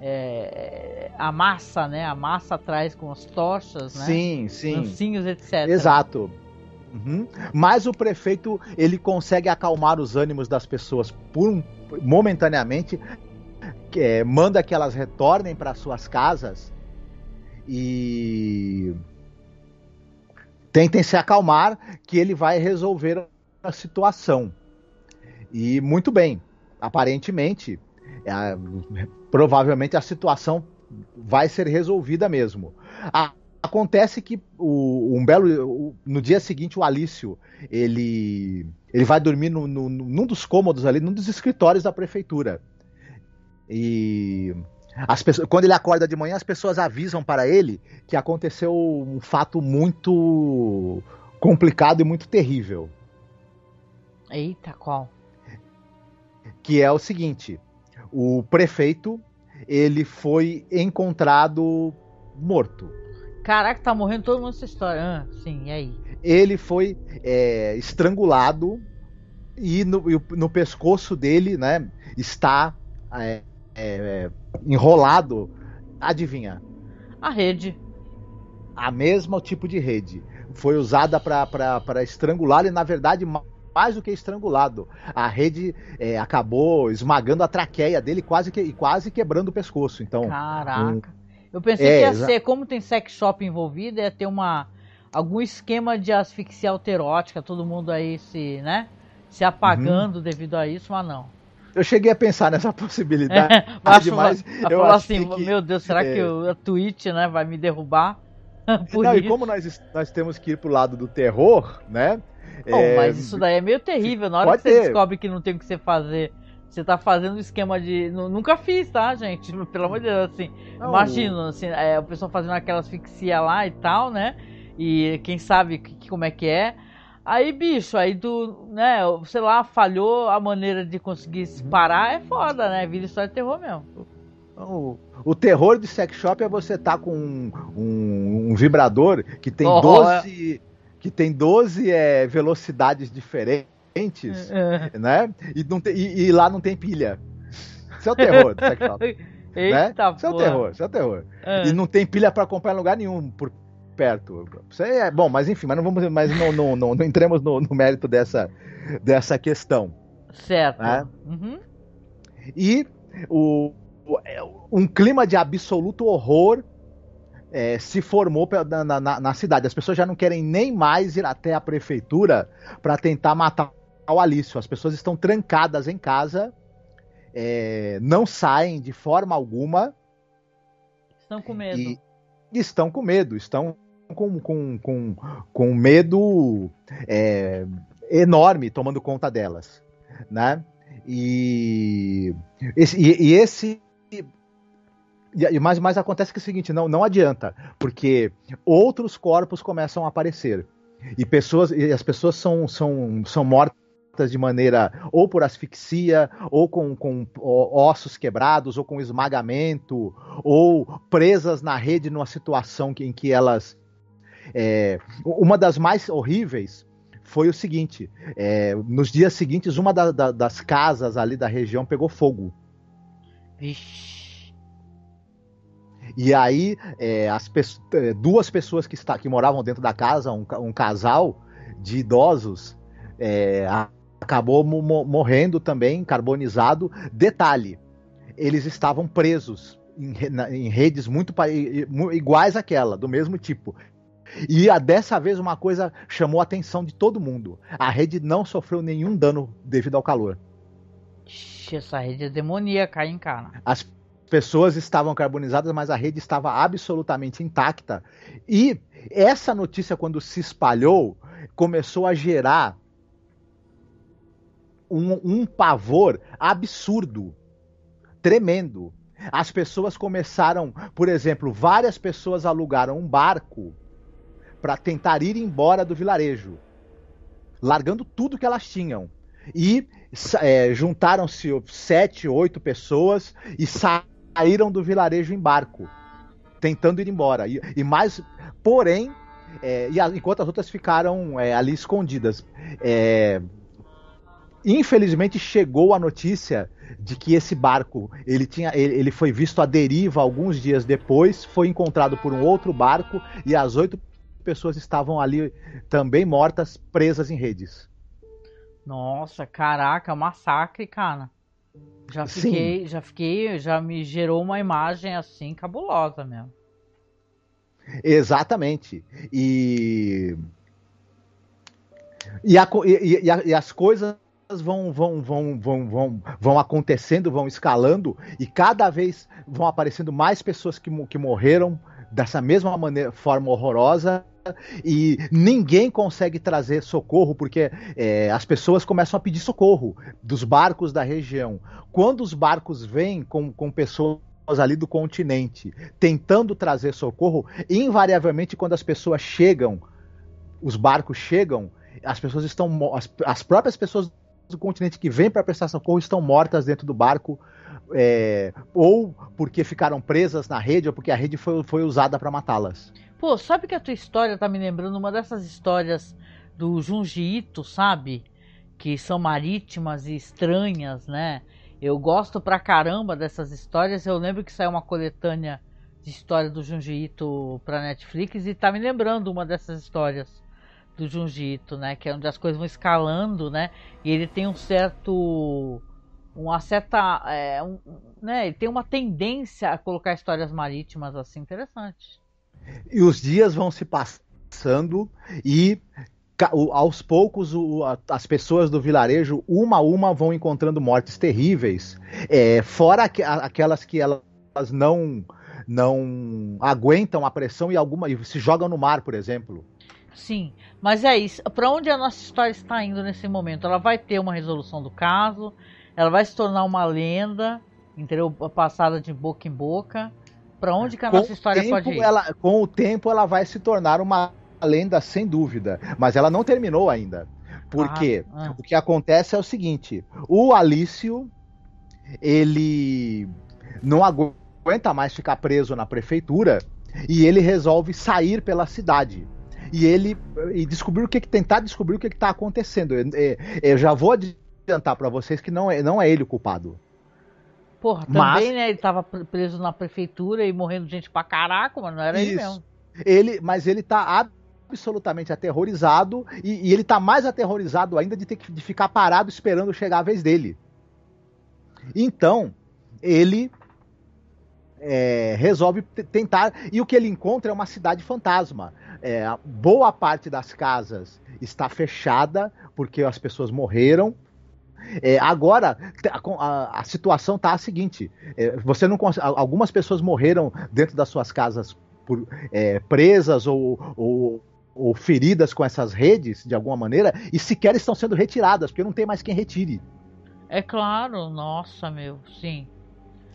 É, a massa, né? A massa atrás com as tochas, né? Sim, sim. Lancinhos, etc. Exato. Uhum. Mas o prefeito ele consegue acalmar os ânimos das pessoas por momentaneamente, é, manda que elas retornem para suas casas e tentem se acalmar, que ele vai resolver a situação. E muito bem, aparentemente, é, provavelmente a situação vai ser resolvida mesmo. Acontece que o, um belo. no dia seguinte, o Alício ele, ele vai dormir no, no, num dos cômodos ali, num dos escritórios da prefeitura. E as pessoas, quando ele acorda de manhã, as pessoas avisam para ele que aconteceu um fato muito complicado e muito terrível. Eita, qual? Que é o seguinte: o prefeito ele foi encontrado morto. Caraca, tá morrendo todo mundo nessa história. Ah, sim, e aí? Ele foi é, estrangulado e no, no, pescoço dele, né, está é, é, enrolado. Adivinha? A rede. A mesma tipo de rede. Foi usada para estrangular e, na verdade, mais do que estrangulado. A rede é, acabou esmagando a traqueia dele quase que, quase quebrando o pescoço. Então, Caraca. Um, eu pensei é, que ia ser, como tem sex shop envolvido, ia ter uma algum esquema de asfixia alterótica, todo mundo aí se, né, se apagando uhum. devido a isso, mas não. Eu cheguei a pensar nessa possibilidade, é, mas eu acho assim, que, meu Deus, será é... que a Twitch, né, vai me derrubar? Não, e como nós, nós temos que ir pro lado do terror, né? É... mas isso daí é meio terrível. Na hora Pode que você ter. descobre que não tem o que você fazer você tá fazendo um esquema de. Nunca fiz, tá, gente? Pelo amor de Deus, assim. Não. Imagina, assim, é, o pessoal fazendo aquelas asfixia lá e tal, né? E quem sabe que, como é que é. Aí, bicho, aí tu, né, sei lá, falhou a maneira de conseguir se parar, é foda, né? Vira história de terror mesmo. O, o terror de sex shop é você tá com um, um, um vibrador que tem oh, 12. É. Que tem 12 é, velocidades diferentes é. né? E, não tem, e, e, lá não tem pilha. Isso é o terror do né? Isso é o terror, isso é o terror. É. E não tem pilha para comprar em lugar nenhum por perto. Isso é bom, mas enfim, mas não vamos, mas não, não, não, não entremos no, no, mérito dessa, dessa questão. Certo. Né? Uhum. E o, é, um clima de absoluto horror é, se formou na, na, na, cidade. As pessoas já não querem nem mais ir até a prefeitura para tentar matar o Alício. As pessoas estão trancadas em casa, é, não saem de forma alguma. Estão com medo. E, estão com medo, estão com, com, com, com medo é, enorme tomando conta delas. Né? E esse, e, e esse e, mas, mas acontece que é o seguinte, não, não adianta, porque outros corpos começam a aparecer. E pessoas e as pessoas são, são, são mortas de maneira ou por asfixia, ou com, com ossos quebrados, ou com esmagamento, ou presas na rede numa situação em que elas. É, uma das mais horríveis foi o seguinte: é, nos dias seguintes, uma da, da, das casas ali da região pegou fogo. Vixe. E aí, é, as pe é, duas pessoas que, está, que moravam dentro da casa, um, um casal de idosos, é, acabou mo morrendo também, carbonizado. Detalhe: eles estavam presos em, em redes muito iguais àquela, do mesmo tipo. E a, dessa vez uma coisa chamou a atenção de todo mundo. A rede não sofreu nenhum dano devido ao calor. Essa rede é demoníaca, hein, cara? As pessoas estavam carbonizadas, mas a rede estava absolutamente intacta. E essa notícia, quando se espalhou, começou a gerar um, um pavor absurdo, tremendo. As pessoas começaram, por exemplo, várias pessoas alugaram um barco para tentar ir embora do vilarejo, largando tudo que elas tinham. E é, juntaram-se sete, oito pessoas e saíram do vilarejo em barco, tentando ir embora. E, e mais, porém, é, e a, enquanto as outras ficaram é, ali escondidas. É, infelizmente chegou a notícia de que esse barco ele tinha ele, ele, foi visto à deriva alguns dias depois foi encontrado por um outro barco e as oito pessoas estavam ali também mortas presas em redes nossa caraca massacre cara já fiquei, Sim. já fiquei, já me gerou uma imagem assim cabulosa mesmo. Exatamente. E e, a, e, e, e as coisas vão, vão, vão, vão, vão, vão acontecendo, vão escalando e cada vez vão aparecendo mais pessoas que, que morreram dessa mesma maneira, forma horrorosa e ninguém consegue trazer socorro porque é, as pessoas começam a pedir socorro dos barcos da região. Quando os barcos vêm com, com pessoas ali do continente tentando trazer socorro, invariavelmente quando as pessoas chegam, os barcos chegam, as pessoas estão as, as próprias pessoas do continente que vêm para prestar socorro estão mortas dentro do barco. É, ou porque ficaram presas na rede, ou porque a rede foi, foi usada para matá-las. Pô, sabe que a tua história tá me lembrando uma dessas histórias do Junji Ito, sabe? Que são marítimas e estranhas, né? Eu gosto pra caramba dessas histórias. Eu lembro que saiu uma coletânea de história do Junji Ito pra Netflix e tá me lembrando uma dessas histórias do Junji Ito, né? Que é onde as coisas vão escalando, né? E ele tem um certo uma certa é, um, né, ele tem uma tendência a colocar histórias marítimas assim interessantes. E os dias vão se passando e aos poucos o, as pessoas do vilarejo, uma a uma, vão encontrando mortes terríveis. É, fora aqu aquelas que elas não não aguentam a pressão e alguma e se jogam no mar, por exemplo. Sim, mas é isso. Para onde a nossa história está indo nesse momento? Ela vai ter uma resolução do caso, ela vai se tornar uma lenda, entendeu? Passada de boca em boca. Para onde que a nossa história tempo, pode ir? Ela, com o tempo ela vai se tornar uma lenda sem dúvida, mas ela não terminou ainda. Porque ah, ah. o que acontece é o seguinte: o Alício ele não aguenta mais ficar preso na prefeitura e ele resolve sair pela cidade. e ele e descobrir o que, que tentar descobrir o que está acontecendo. Eu, eu, já vou adiantar para vocês que não é, não é ele o culpado. Porra, também, mas, né? Ele tava preso na prefeitura e morrendo gente pra caraca, mas não era isso. ele mesmo. Ele, mas ele tá absolutamente aterrorizado e, e ele tá mais aterrorizado ainda de ter que de ficar parado esperando chegar a vez dele. Então, ele é, resolve tentar. E o que ele encontra é uma cidade fantasma. É, boa parte das casas está fechada porque as pessoas morreram. É, agora, a, a, situação está a seguinte: é, você não algumas pessoas morreram dentro das suas casas por, é, presas ou, ou, ou, feridas com essas redes de alguma maneira e sequer estão sendo retiradas porque não tem mais quem retire. É claro, nossa, meu, sim.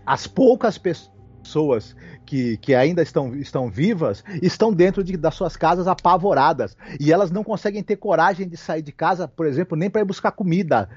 As poucas pessoas que, que ainda estão, estão vivas estão dentro de, das suas casas apavoradas e elas não conseguem ter coragem de sair de casa, por exemplo, nem para ir buscar comida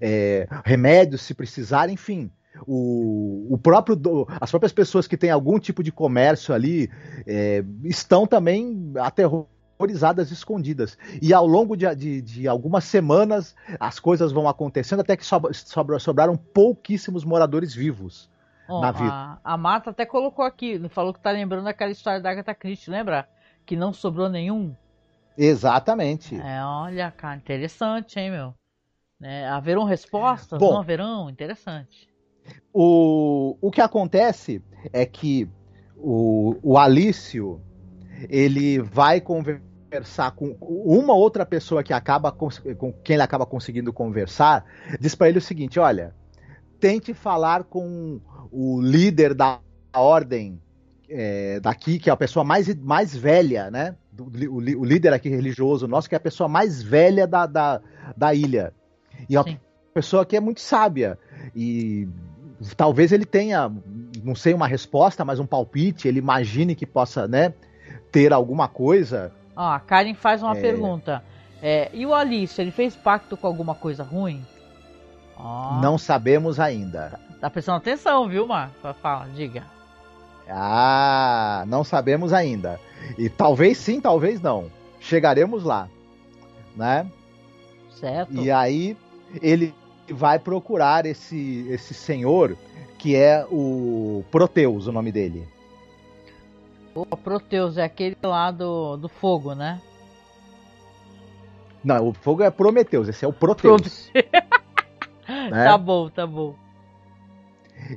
é, remédios se precisar, enfim. O, o próprio as próprias pessoas que têm algum tipo de comércio ali é, estão também aterrorizadas escondidas. E ao longo de, de, de, algumas semanas as coisas vão acontecendo até que sobra, sobra, sobraram pouquíssimos moradores vivos oh, na vida. a, a Marta até colocou aqui falou que tá lembrando aquela história da Agatha Christie lembra? Que não sobrou nenhum? Exatamente. É olha cara interessante hein meu né? Haverão respostas? Bom, não haverão? Interessante. O, o que acontece é que o, o Alício ele vai conversar com uma outra pessoa que acaba com quem ele acaba conseguindo conversar, diz para ele o seguinte: olha, tente falar com o líder da ordem é, daqui, que é a pessoa mais, mais velha, né? O, o, líder aqui religioso nosso, que é a pessoa mais velha da, da, da ilha. E é uma Sim. pessoa que é muito sábia. E talvez ele tenha, não sei, uma resposta, mas um palpite, ele imagine que possa, né, ter alguma coisa. Ó, a Karen faz uma é... pergunta. É, e o Alice, ele fez pacto com alguma coisa ruim? Não sabemos ainda. Tá, tá prestando atenção, viu, Mar? Fala, diga. Ah, não sabemos ainda. E talvez sim, talvez não. Chegaremos lá, né? Certo. E aí ele vai procurar esse, esse senhor que é o Proteus, o nome dele. O Proteus é aquele lá do, do fogo, né? Não, o fogo é Prometeus, esse é o Proteus. né? Tá bom, tá bom.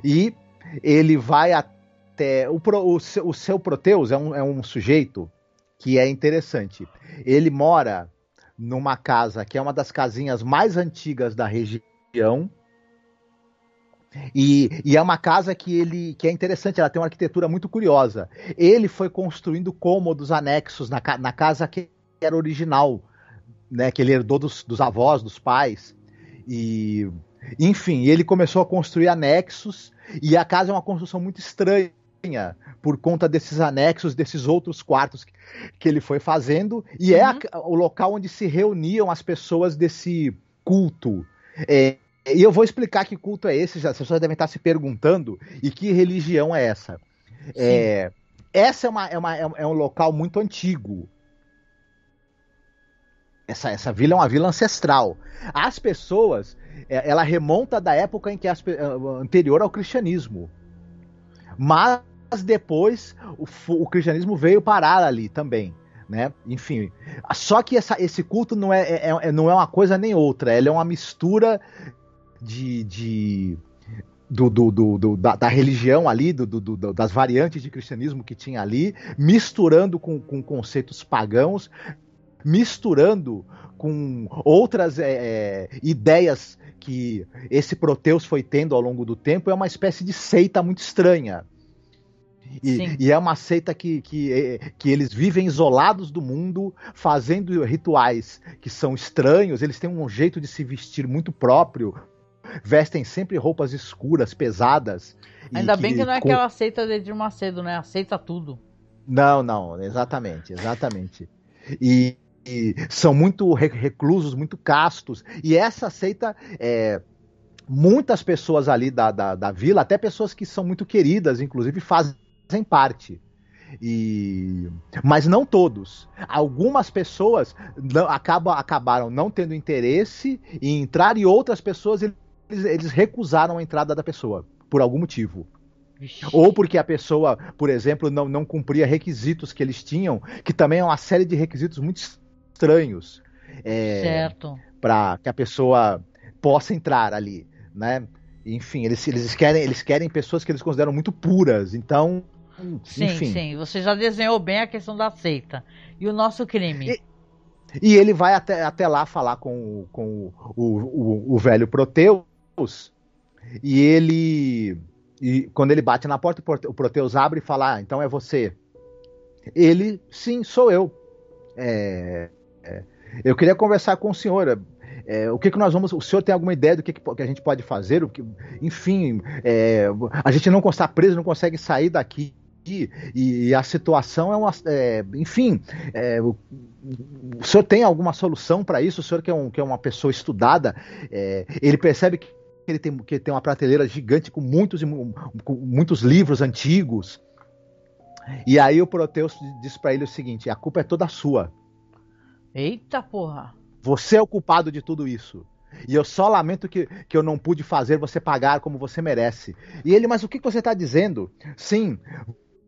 E ele vai até. O, o, o seu Proteus é um, é um sujeito que é interessante. Ele mora numa casa que é uma das casinhas mais antigas da região. E, e, é uma casa que ele que é interessante, ela tem uma arquitetura muito curiosa. Ele foi construindo cômodos anexos na, na casa que era original, né, que ele herdou dos, dos avós, dos pais. E enfim, ele começou a construir anexos e a casa é uma construção muito estranha por conta desses anexos, desses outros quartos que, que ele foi fazendo, e é uhum. é a, o local onde se reuniam as pessoas desse culto. É, e eu vou explicar que culto é esse, já, as pessoas devem estar se perguntando, e que religião é essa. É, essa é, uma, é, uma, é um local muito antigo. Essa, essa vila é uma vila ancestral. As pessoas, é, ela remonta da época em que as, anterior ao cristianismo. Mas depois o, o cristianismo veio parar ali também. Né? Enfim, só que essa, esse culto não é, é, é, não é uma coisa nem outra, ele é uma mistura de, de do, do, do, da, da, religião ali, das variantes de cristianismo que tinha ali, misturando com, com conceitos pagãos, misturando com outras é, é, ideias que esse Proteus foi tendo ao longo do tempo, é uma espécie de seita muito estranha. E, e, é uma seita que, que, é, que eles vivem isolados do mundo, fazendo rituais que são estranhos, eles têm um jeito de se vestir muito próprio, vestem sempre roupas escuras, pesadas. Ainda bem que, que não é com... aquela seita de Edir Macedo, né? Aceita tudo. Não, não, exatamente, exatamente. E, e são muito reclusos, muito castos. E essa seita é, muitas pessoas ali da, da, da, vila, até pessoas que são muito queridas, inclusive, fazem parte. E... Mas não todos. Algumas pessoas não, acabam, acabaram não tendo interesse em entrar e outras pessoas eles, eles recusaram a entrada da pessoa, por algum motivo. Ou porque a pessoa, por exemplo, não, não cumpria requisitos que eles tinham, que também é uma série de requisitos muito estranhos. É, certo. Para que a pessoa possa entrar ali, né? Enfim, eles, eles, querem, eles querem pessoas que eles consideram muito puras. Então, Sim, Enfim. sim. Você já desenhou bem a questão da seita. E o nosso crime? E, e ele vai até, até lá falar com, com o, o, o velho Proteus. E ele. E quando ele bate na porta, o Proteus abre e fala: ah, então é você. Ele, sim, sou eu. É, é, eu queria conversar com o senhor. É, o que, que nós vamos. O senhor tem alguma ideia do que, que a gente pode fazer? O que, enfim, é, a gente não está preso, não consegue sair daqui e, e a situação é uma. É, enfim, é, o, o, senhor tem alguma solução para isso? O senhor que é, um, que é uma pessoa estudada, é, ele percebe que ele tem, que tem uma prateleira gigante com muitos, com muitos livros antigos. E aí o Proteus diz para ele o seguinte: a culpa é toda sua. Eita porra! Você é o culpado de tudo isso. E eu só lamento que, que eu não pude fazer você pagar como você merece. E ele, mas o que você está dizendo? Sim,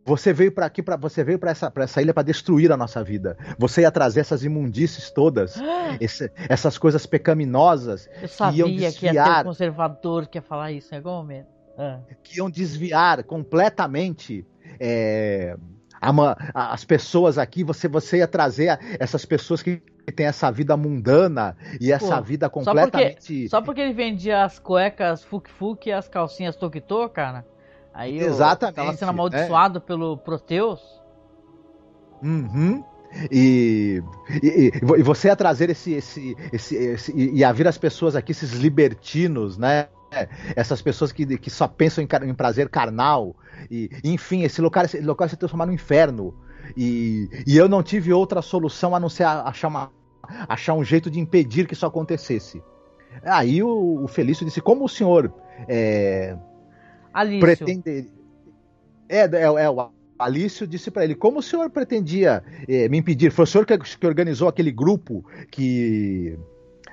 você veio para aqui, para você veio para essa, essa ilha para destruir a nossa vida. Você ia trazer essas imundícies todas, esse, essas coisas pecaminosas Eu sabia que desviar, que ia ter um conservador que ia falar isso em algum momento. Ah. Que iam desviar completamente é, as pessoas aqui. Você, você ia trazer essas pessoas que têm essa vida mundana e essa Pô, vida completamente. Só porque, só porque ele vendia as cuecas fuk-fuk e as calcinhas tok-tok, cara. Aí Exatamente. tava sendo amaldiçoado é. pelo Proteus. Uhum. E, e, e, você ia trazer esse, esse, esse, esse e a vir as pessoas aqui, esses libertinos, né? Essas pessoas que, que só pensam em, em prazer carnal. E, enfim, esse local, esse local se transformar no inferno. E, e eu não tive outra solução a não ser achar, uma, achar um jeito de impedir que isso acontecesse. Aí o, o Felício disse: Como o senhor é, Alício. Pretende... É, é, é, o Alício disse para ele: como o senhor pretendia é, me impedir? Foi o senhor que, que, organizou aquele grupo que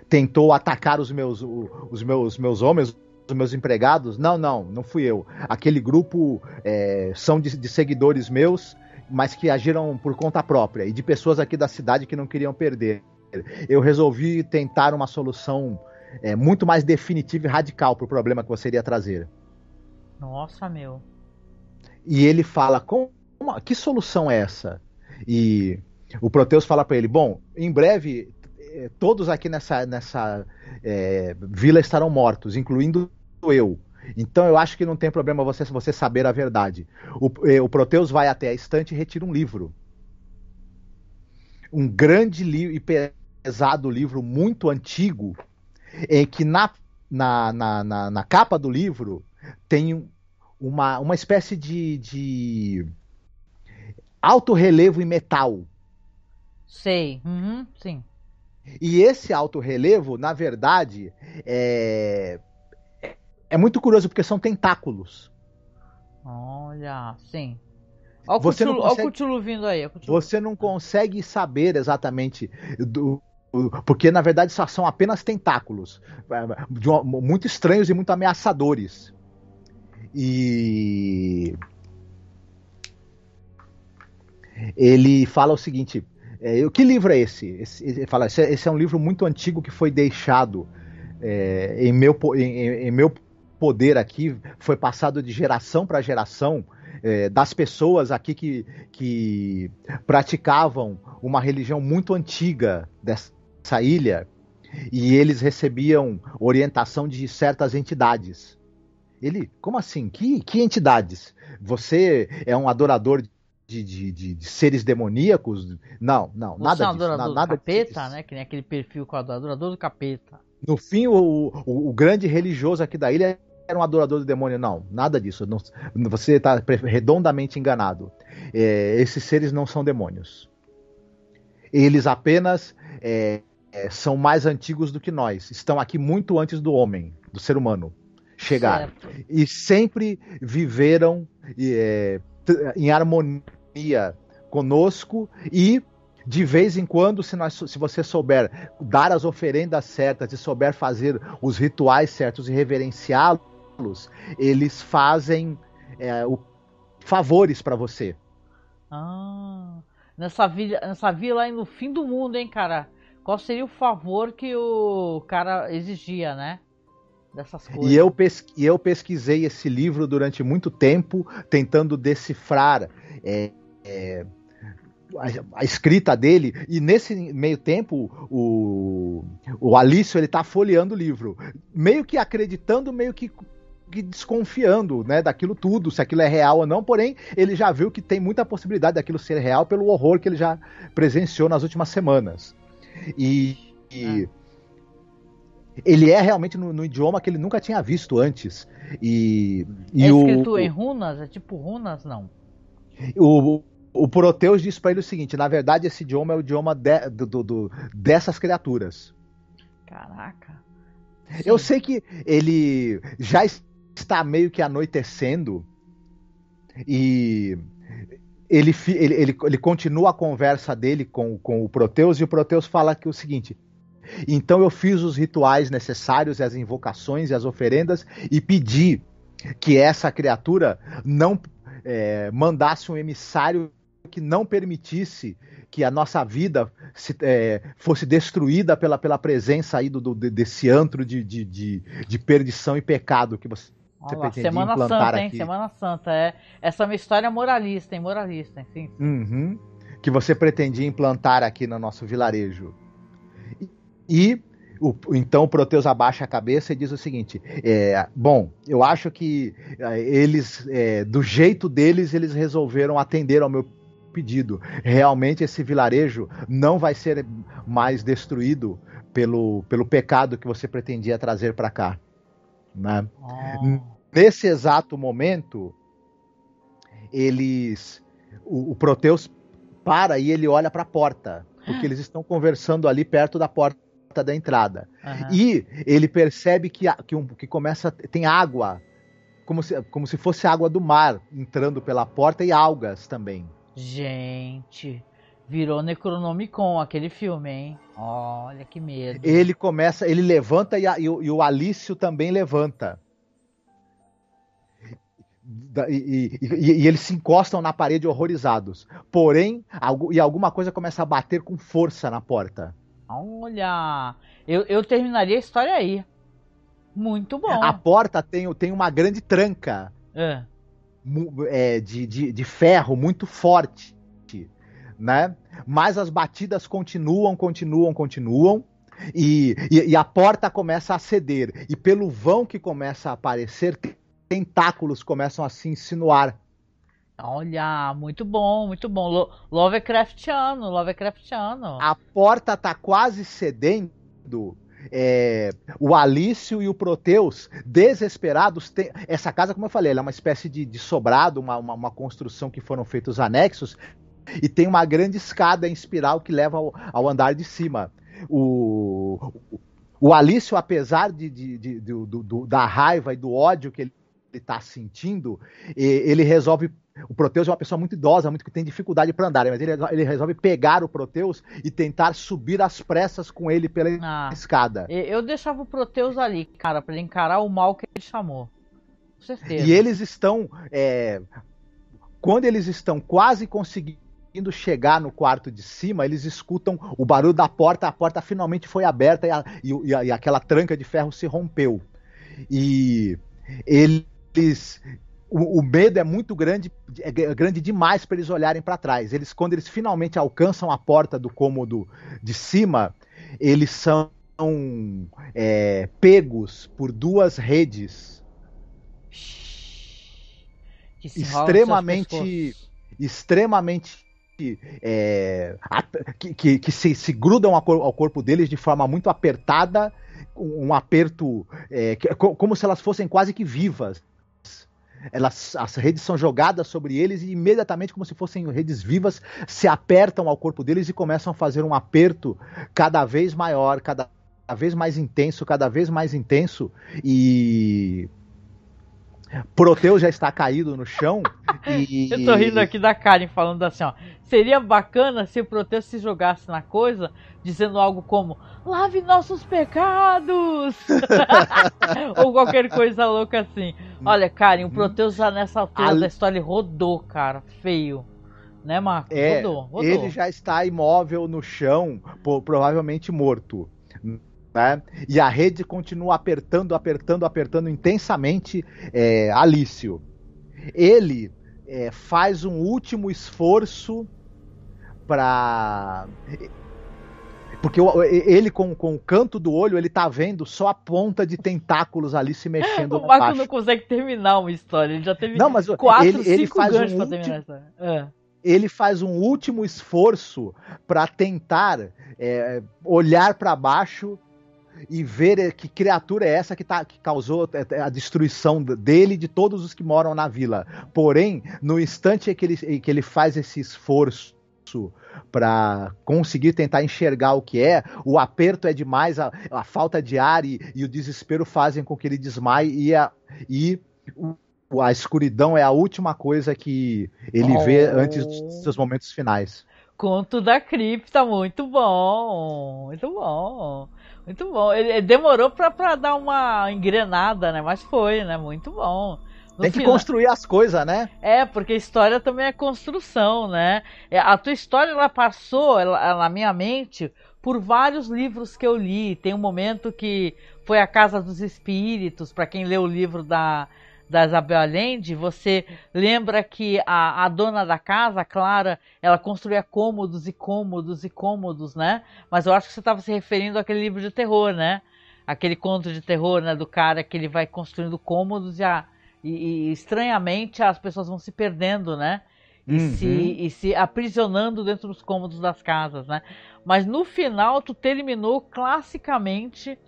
tentou atacar os meus, os meus, meus homens, os meus empregados? Não, não, não fui eu. Aquele grupo é, são de, de seguidores meus, mas que agiram por conta própria e de pessoas aqui da cidade que não queriam perder. Eu resolvi tentar uma solução é, muito mais definitiva e radical para o problema que você iria trazer. Nossa, meu. E ele fala: como, que solução é essa? E o Proteus fala para ele: bom, em breve eh, todos aqui nessa, nessa é, vila estarão mortos, incluindo eu. Então eu acho que não tem problema você, você saber a verdade. O, eh, o Proteus vai até a estante e retira um livro. Um grande li e pesado livro, muito antigo, em que na, na, na, na, na capa do livro tem uma, uma espécie de, de alto relevo em metal. Sei, uhum, sim. E esse alto relevo, na verdade, é, é muito curioso porque são tentáculos. Olha, sim. Olha o, você Cthulhu, consegue, Cthulhu vindo aí. Você não consegue saber exatamente do, porque na verdade são apenas tentáculos, é, muito estranhos e muito ameaçadores. E ele fala o seguinte: é, que livro é esse? esse ele fala, esse é, esse é, um livro muito antigo que foi deixado é, em, meu, em, em, meu poder aqui, foi passado de geração para geração é, das pessoas aqui que, que praticavam uma religião muito antiga dessa ilha e eles recebiam orientação de certas entidades. Ele, como assim? Que, que entidades? Você é um adorador de, de, de, de seres demoníacos? Não, não, Você nada é um disso. Adorador nada do capeta, disso. né? Que nem aquele perfil com o adorador do capeta. No fim, o, o, o grande religioso aqui da ilha era um adorador do demônio. Não, nada disso. Não, você está redondamente enganado. É, esses seres não são demônios. Eles apenas é, é, são mais antigos do que nós. Estão aqui muito antes do homem, do ser humano chegar. Certo. E sempre viveram é, em harmonia conosco e de vez em quando, se, nós, se você souber dar as oferendas certas e souber fazer os rituais certos e reverenciá-los, eles fazem é, o, favores para você. Ah, nessa vila, nessa vila aí no fim do mundo, hein, cara? Qual seria o favor que o cara exigia, né? Dessas coisas. E eu, pes, e eu pesquisei esse livro durante muito tempo, tentando decifrar. É, é, a, a, escrita dele, e nesse meio tempo o, o Alício ele tá folheando o livro, meio que acreditando, meio que, que desconfiando né, daquilo tudo, se aquilo é real ou não, porém ele já viu que tem muita possibilidade daquilo ser real pelo horror que ele já presenciou nas últimas semanas. E, e ah. ele é realmente no, no, idioma que ele nunca tinha visto antes. E, e é escrito o, em runas? É tipo runas, não? O, o Proteus diz para ele o seguinte: na verdade, esse idioma é o idioma de, do, do, dessas criaturas. Caraca. Sim. Eu sei que ele já está meio que anoitecendo e ele, ele, ele, ele continua a conversa dele com, com o Proteus e o Proteus fala que o seguinte: então eu fiz os rituais necessários, as invocações e as oferendas e pedi que essa criatura não é, mandasse um emissário que não permitisse que a nossa vida se, é, fosse destruída pela, pela presença aí do, do desse antro de, de, de, de, perdição e pecado que você, você lá, Semana implantar Santa, hein? Semana Santa, é. Essa é uma história moralista, hein? Moralista, hein? Sim. Uhum, que você pretendia implantar aqui no nosso vilarejo. E o, então o Proteus abaixa a cabeça e diz o seguinte: é, bom, eu acho que é, eles, é, do jeito deles, eles resolveram atender ao meu pedido. Realmente esse vilarejo não vai ser mais destruído pelo, pelo pecado que você pretendia trazer para cá. Né? Oh. Nesse exato momento, eles. O, o Proteus para e ele olha para a porta, porque eles estão conversando ali perto da porta da entrada. Uhum. E ele percebe que, que, um, que começa tem água, como se, como se fosse água do mar entrando pela porta e algas também. Gente, virou Necronomicon aquele filme, hein? Olha que medo. Ele começa, ele levanta e, a, e, o, e o Alício também levanta. E, e, e, eles se encostam na parede horrorizados. Porém, algo, e alguma coisa começa a bater com força na porta. Olha, eu, eu terminaria a história aí. Muito bom. A porta tem, tem uma grande tranca. É é, de, de, de ferro muito forte, né? Mas as batidas continuam, continuam, continuam. E, e, e, a porta começa a ceder. E pelo vão que começa a aparecer, tentáculos começam a se insinuar. Olha, muito bom, muito bom. Lovecraftiano, Lovecraftiano. A porta tá quase cedendo é, o Alício e o Proteus, desesperados, tem, essa casa, como eu falei, é uma espécie de, de sobrado, uma, uma, uma, construção que foram feitos anexos, e tem uma grande escada em espiral que leva ao, ao andar de cima. O, o Alício, apesar de, de, de do, do, da raiva e do ódio que ele está sentindo, ele resolve o Proteus é uma pessoa muito idosa, muito que tem dificuldade para andar, mas ele, ele, resolve pegar o Proteus e tentar subir às pressas com ele pela ah, escada. Eu deixava o Proteus ali, cara, para ele encarar o mal que ele chamou. Com certeza. E eles estão. É, quando eles estão quase conseguindo chegar no quarto de cima, eles escutam o barulho da porta, a porta finalmente foi aberta e, a, e, e aquela tranca de ferro se rompeu. E eles o, o, medo é muito grande, é grande demais para eles olharem para trás. Eles, quando eles finalmente alcançam a porta do cômodo de cima, eles são é, pegos por duas redes. Extremamente, extremamente é, que, que, que se, se, grudam ao corpo deles de forma muito apertada, um aperto é, como se elas fossem quase que vivas elas, as redes são jogadas sobre eles e imediatamente, como se fossem redes vivas, se apertam ao corpo deles e começam a fazer um aperto cada vez maior, cada vez mais intenso, cada vez mais intenso. E Proteus já está caído no chão e... Eu tô rindo aqui da Karen falando assim, ó. Seria bacana se o Proteus se jogasse na coisa, dizendo algo como lave nossos pecados! Ou qualquer coisa louca assim. Olha, Karen, o Proteus já nessa altura da história rodou, cara, feio. Né, Marcos? É, rodou, rodou. Ele já está imóvel no chão, provavelmente morto. Né? E a rede continua apertando, apertando, apertando intensamente é, Alício. Ele é, faz um último esforço para porque ele com, com o canto do olho, ele tá vendo só a ponta de tentáculos ali se mexendo. o Marco não consegue terminar uma história, ele já teve não, mas quatro, ele, ele faz ganchos um pra terminar último, é. Ele faz um último esforço para tentar é, olhar para baixo e ver que criatura é essa que, tá, que causou a destruição dele e de todos os que moram na vila. Porém, no instante em que ele, em que ele faz esse esforço para conseguir tentar enxergar o que é, o aperto é demais, a, a falta de ar e, e, o desespero fazem com que ele desmaie e a, e o, a escuridão é a última coisa que ele oh. vê antes dos seus momentos finais. Conto da cripta, muito bom, muito bom, muito bom. Ele, ele demorou para dar uma engrenada, né? Mas foi, né? Muito bom. No Tem que final... construir as coisas, né? É, porque história também é construção, né? É, a tua história ela passou ela, na minha mente por vários livros que eu li. Tem um momento que foi a Casa dos Espíritos, para quem leu o livro da, da Isabel Allende, você lembra que a, a dona da casa, a Clara, ela construía cômodos e cômodos e cômodos, né? Mas eu acho que você estava se referindo àquele livro de terror, né? Aquele conto de terror, né? Do cara que ele vai construindo cômodos e a e, e, estranhamente as pessoas vão se perdendo, né? E, uhum. se, e se aprisionando dentro dos cômodos das casas, né? Mas no final tu terminou classicamente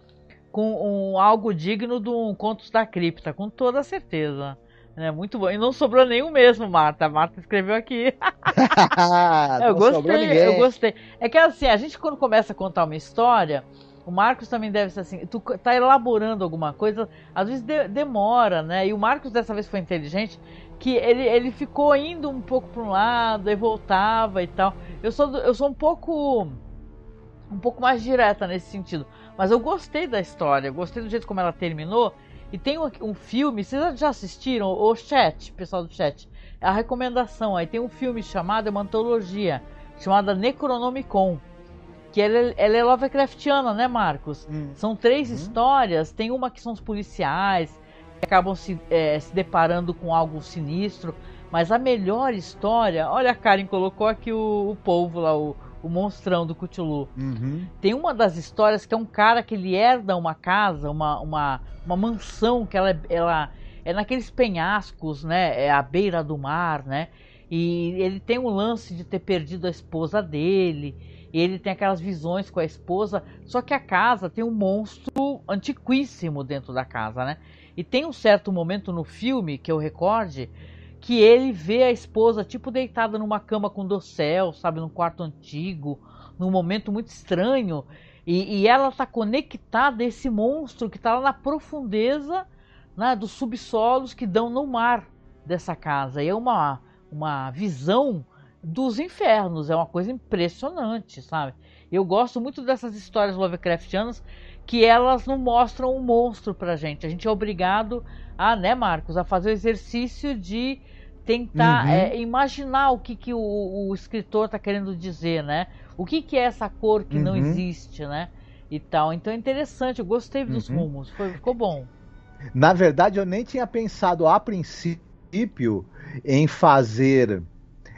com um, algo digno de um Contos da Cripta, com toda certeza. É muito bom. E não sobrou nenhum mesmo, Marta. A Marta escreveu aqui. eu gostei, eu gostei. É que assim, a gente quando começa a contar uma história, o Marcos também deve ser assim. Tu tá elaborando alguma coisa, às vezes de, demora, né? E o Marcos dessa vez foi inteligente, que ele, ele ficou indo um pouco para um lado, e voltava e tal. Eu sou, eu sou um pouco um pouco mais direta nesse sentido. Mas eu gostei da história, gostei do jeito como ela terminou. E tem um, um filme, vocês já assistiram? O chat, pessoal do chat. A recomendação aí tem um filme chamado, é uma antologia, chamada Necronomicon que ela, é, ela é Lovecraftiana, né, Marcos? Hum. São três hum. histórias, tem uma que são os policiais, que acabam se, é, se deparando com algo sinistro, mas a melhor história, olha a Karen colocou aqui o, o povo lá, o, o monstrão do Cthulhu. Uhum. Tem uma das histórias que é um cara que ele herda uma casa, uma, uma, uma mansão que ela, ela é naqueles penhascos, né? É à beira do mar, né? E ele tem um lance de ter perdido a esposa dele ele tem aquelas visões com a esposa, só que a casa tem um monstro antiquíssimo dentro da casa, né? E tem um certo momento no filme que eu recorde que ele vê a esposa tipo deitada numa cama com dossel, sabe, num quarto antigo, num momento muito estranho, e, e ela está conectada a esse monstro que está lá na profundeza né, dos subsolos que dão no mar dessa casa. E é uma, uma visão dos infernos. É uma coisa impressionante, sabe? Eu gosto muito dessas histórias Lovecraftianas que elas não mostram o um monstro pra gente. A gente é obrigado a, né, Marcos, a fazer o exercício de tentar uhum. é, imaginar o que, que o, o escritor está querendo dizer, né? O que, que é essa cor que uhum. não existe, né? E tal. Então é interessante, eu gostei dos uhum. rumos, foi, ficou bom. Na verdade, eu nem tinha pensado a princípio em fazer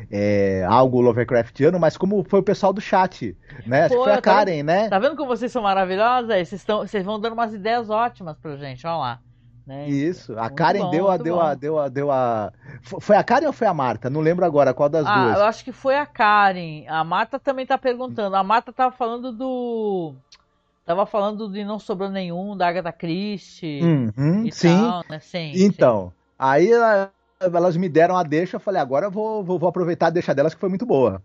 é, algo Lovecraftiano, mas como foi o pessoal do chat, né? Que foi a tá Karen, né? Tá vendo como vocês são maravilhosas? Vocês, estão, vocês vão dando umas ideias ótimas pra gente, olha lá. Né? Isso, a muito Karen bom, deu, a, deu, a, deu, a, deu a. Foi a Karen ou foi a Marta? Não lembro agora qual das ah, duas. Eu acho que foi a Karen. A Marta também tá perguntando. A Marta tava falando do. Tava falando de Não Sobrou Nenhum, da Agatha Christie. Uhum, sim. Tal, né? sim. Então, sim. aí ela elas me deram a deixa, eu falei, agora eu vou, vou, vou, aproveitar a deixa delas, que foi muito boa.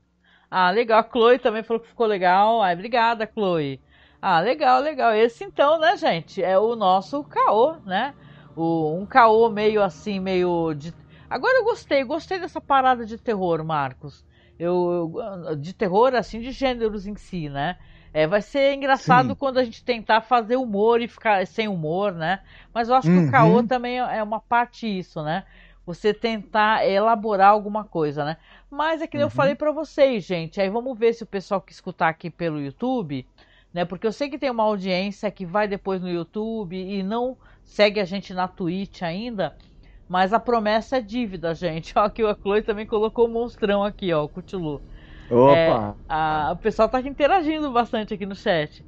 Ah, legal. A Chloe também falou que ficou legal. Ai, obrigada, Chloe. Ah, legal, legal. Esse então, né, gente, é o nosso caô, né? O, um caô meio assim, meio de. Agora eu gostei, gostei dessa parada de terror, Marcos. Eu, eu de terror, assim, de gêneros em si, né? É, vai ser engraçado Sim. quando a gente tentar fazer humor e ficar sem humor, né? Mas eu acho uhum. que o caô uhum. também é uma parte isso, né? Você tentar elaborar alguma coisa, né? Mas é que uhum. eu falei para vocês, gente. Aí vamos ver se o pessoal que escutar aqui pelo YouTube, né? Porque eu sei que tem uma audiência que vai depois no YouTube e não segue a gente na Twitch ainda. Mas a promessa é dívida, gente. Ó, que a Chloe também colocou o monstrão aqui, ó, o Cthulhu. Opa! É, a, o pessoal tá interagindo bastante aqui no chat.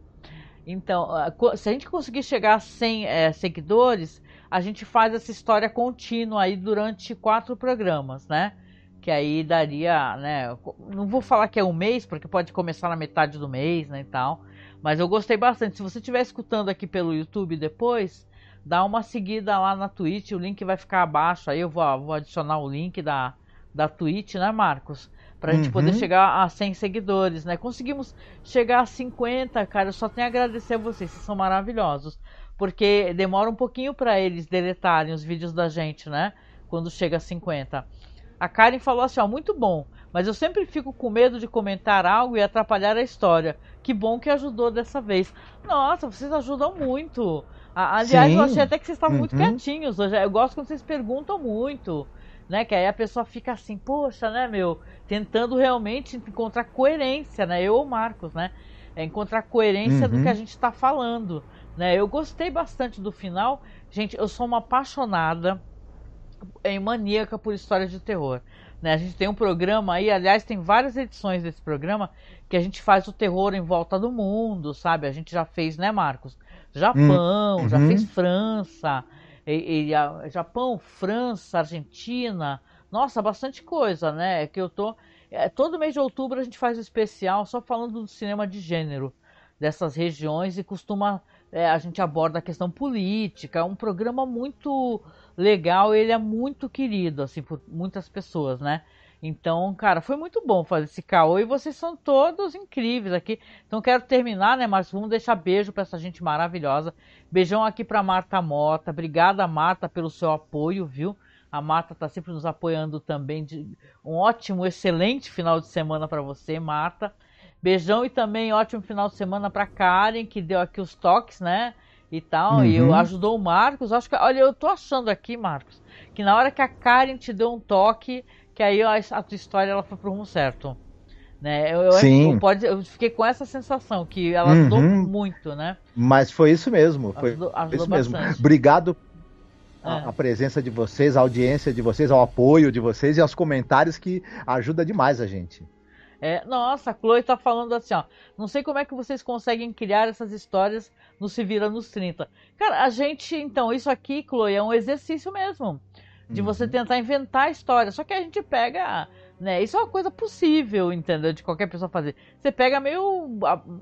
Então, se a gente conseguir chegar a 100 é, seguidores, a gente faz essa história contínua aí durante quatro programas, né? Que aí daria, né? Não vou falar que é um mês, porque pode começar na metade do mês, né, e tal. Mas eu gostei bastante. Se você estiver escutando aqui pelo YouTube depois, dá uma seguida lá na Twitch. O link vai ficar abaixo. Aí eu vou, vou adicionar o link da, da Twitch, né, Marcos? Pra gente poder uhum. chegar a 100 seguidores, né? Conseguimos chegar a 50, cara. Eu só tenho a agradecer a vocês, vocês são maravilhosos. Porque demora um pouquinho para eles deletarem os vídeos da gente, né? Quando chega a 50. A Karen falou assim: ó, muito bom, mas eu sempre fico com medo de comentar algo e atrapalhar a história. Que bom que ajudou dessa vez. Nossa, vocês ajudam muito. Aliás, Sim. eu achei até que vocês estavam uhum. muito quietinhos hoje. Eu gosto quando vocês perguntam muito né? Que aí a pessoa fica assim, poxa, né, meu, tentando realmente encontrar coerência, né? Eu ou Marcos, né? É encontrar coerência uhum. do que a gente está falando, né? Eu gostei bastante do final. Gente, eu sou uma apaixonada em maníaca por histórias de terror. Né? A gente tem um programa aí, aliás, tem várias edições desse programa que a gente faz o terror em volta do mundo, sabe? A gente já fez, né, Marcos? Japão, uhum. já fez França, e, e a, Japão, França, Argentina, nossa, bastante coisa, né? É que eu tô. É, todo mês de outubro a gente faz um especial só falando do cinema de gênero dessas regiões e costuma. É, a gente aborda a questão política. É um programa muito legal, ele é muito querido, assim, por muitas pessoas, né? Então, cara, foi muito bom fazer esse caô e vocês são todos incríveis aqui. Então, quero terminar, né, Marcos? Vamos deixar beijo para essa gente maravilhosa. Beijão aqui para Marta Mota. Obrigada, Marta, pelo seu apoio, viu? A Marta está sempre nos apoiando também. De... Um ótimo, excelente final de semana para você, Marta. Beijão e também ótimo final de semana para Karen, que deu aqui os toques, né? E tal, uhum. e eu, ajudou o Marcos. Acho que, olha, eu tô achando aqui, Marcos, que na hora que a Karen te deu um toque, que aí a, a tua história ela foi pro rumo certo. Né? Eu, Sim. Eu, pode, eu fiquei com essa sensação que ela uhum. ajudou muito, né? Mas foi isso mesmo, foi ajudou, ajudou isso bastante. mesmo. Obrigado é. a, presença de vocês, a audiência de vocês, ao apoio de vocês e aos comentários que ajuda demais a gente. É, nossa, a Chloe tá falando assim, ó. Não sei como é que vocês conseguem criar essas histórias no Se Vira nos 30. Cara, a gente, então, isso aqui, Chloe, é um exercício mesmo de uhum. você tentar inventar a história. Só que a gente pega, né? Isso é uma coisa possível, entendeu? De qualquer pessoa fazer. Você pega meio,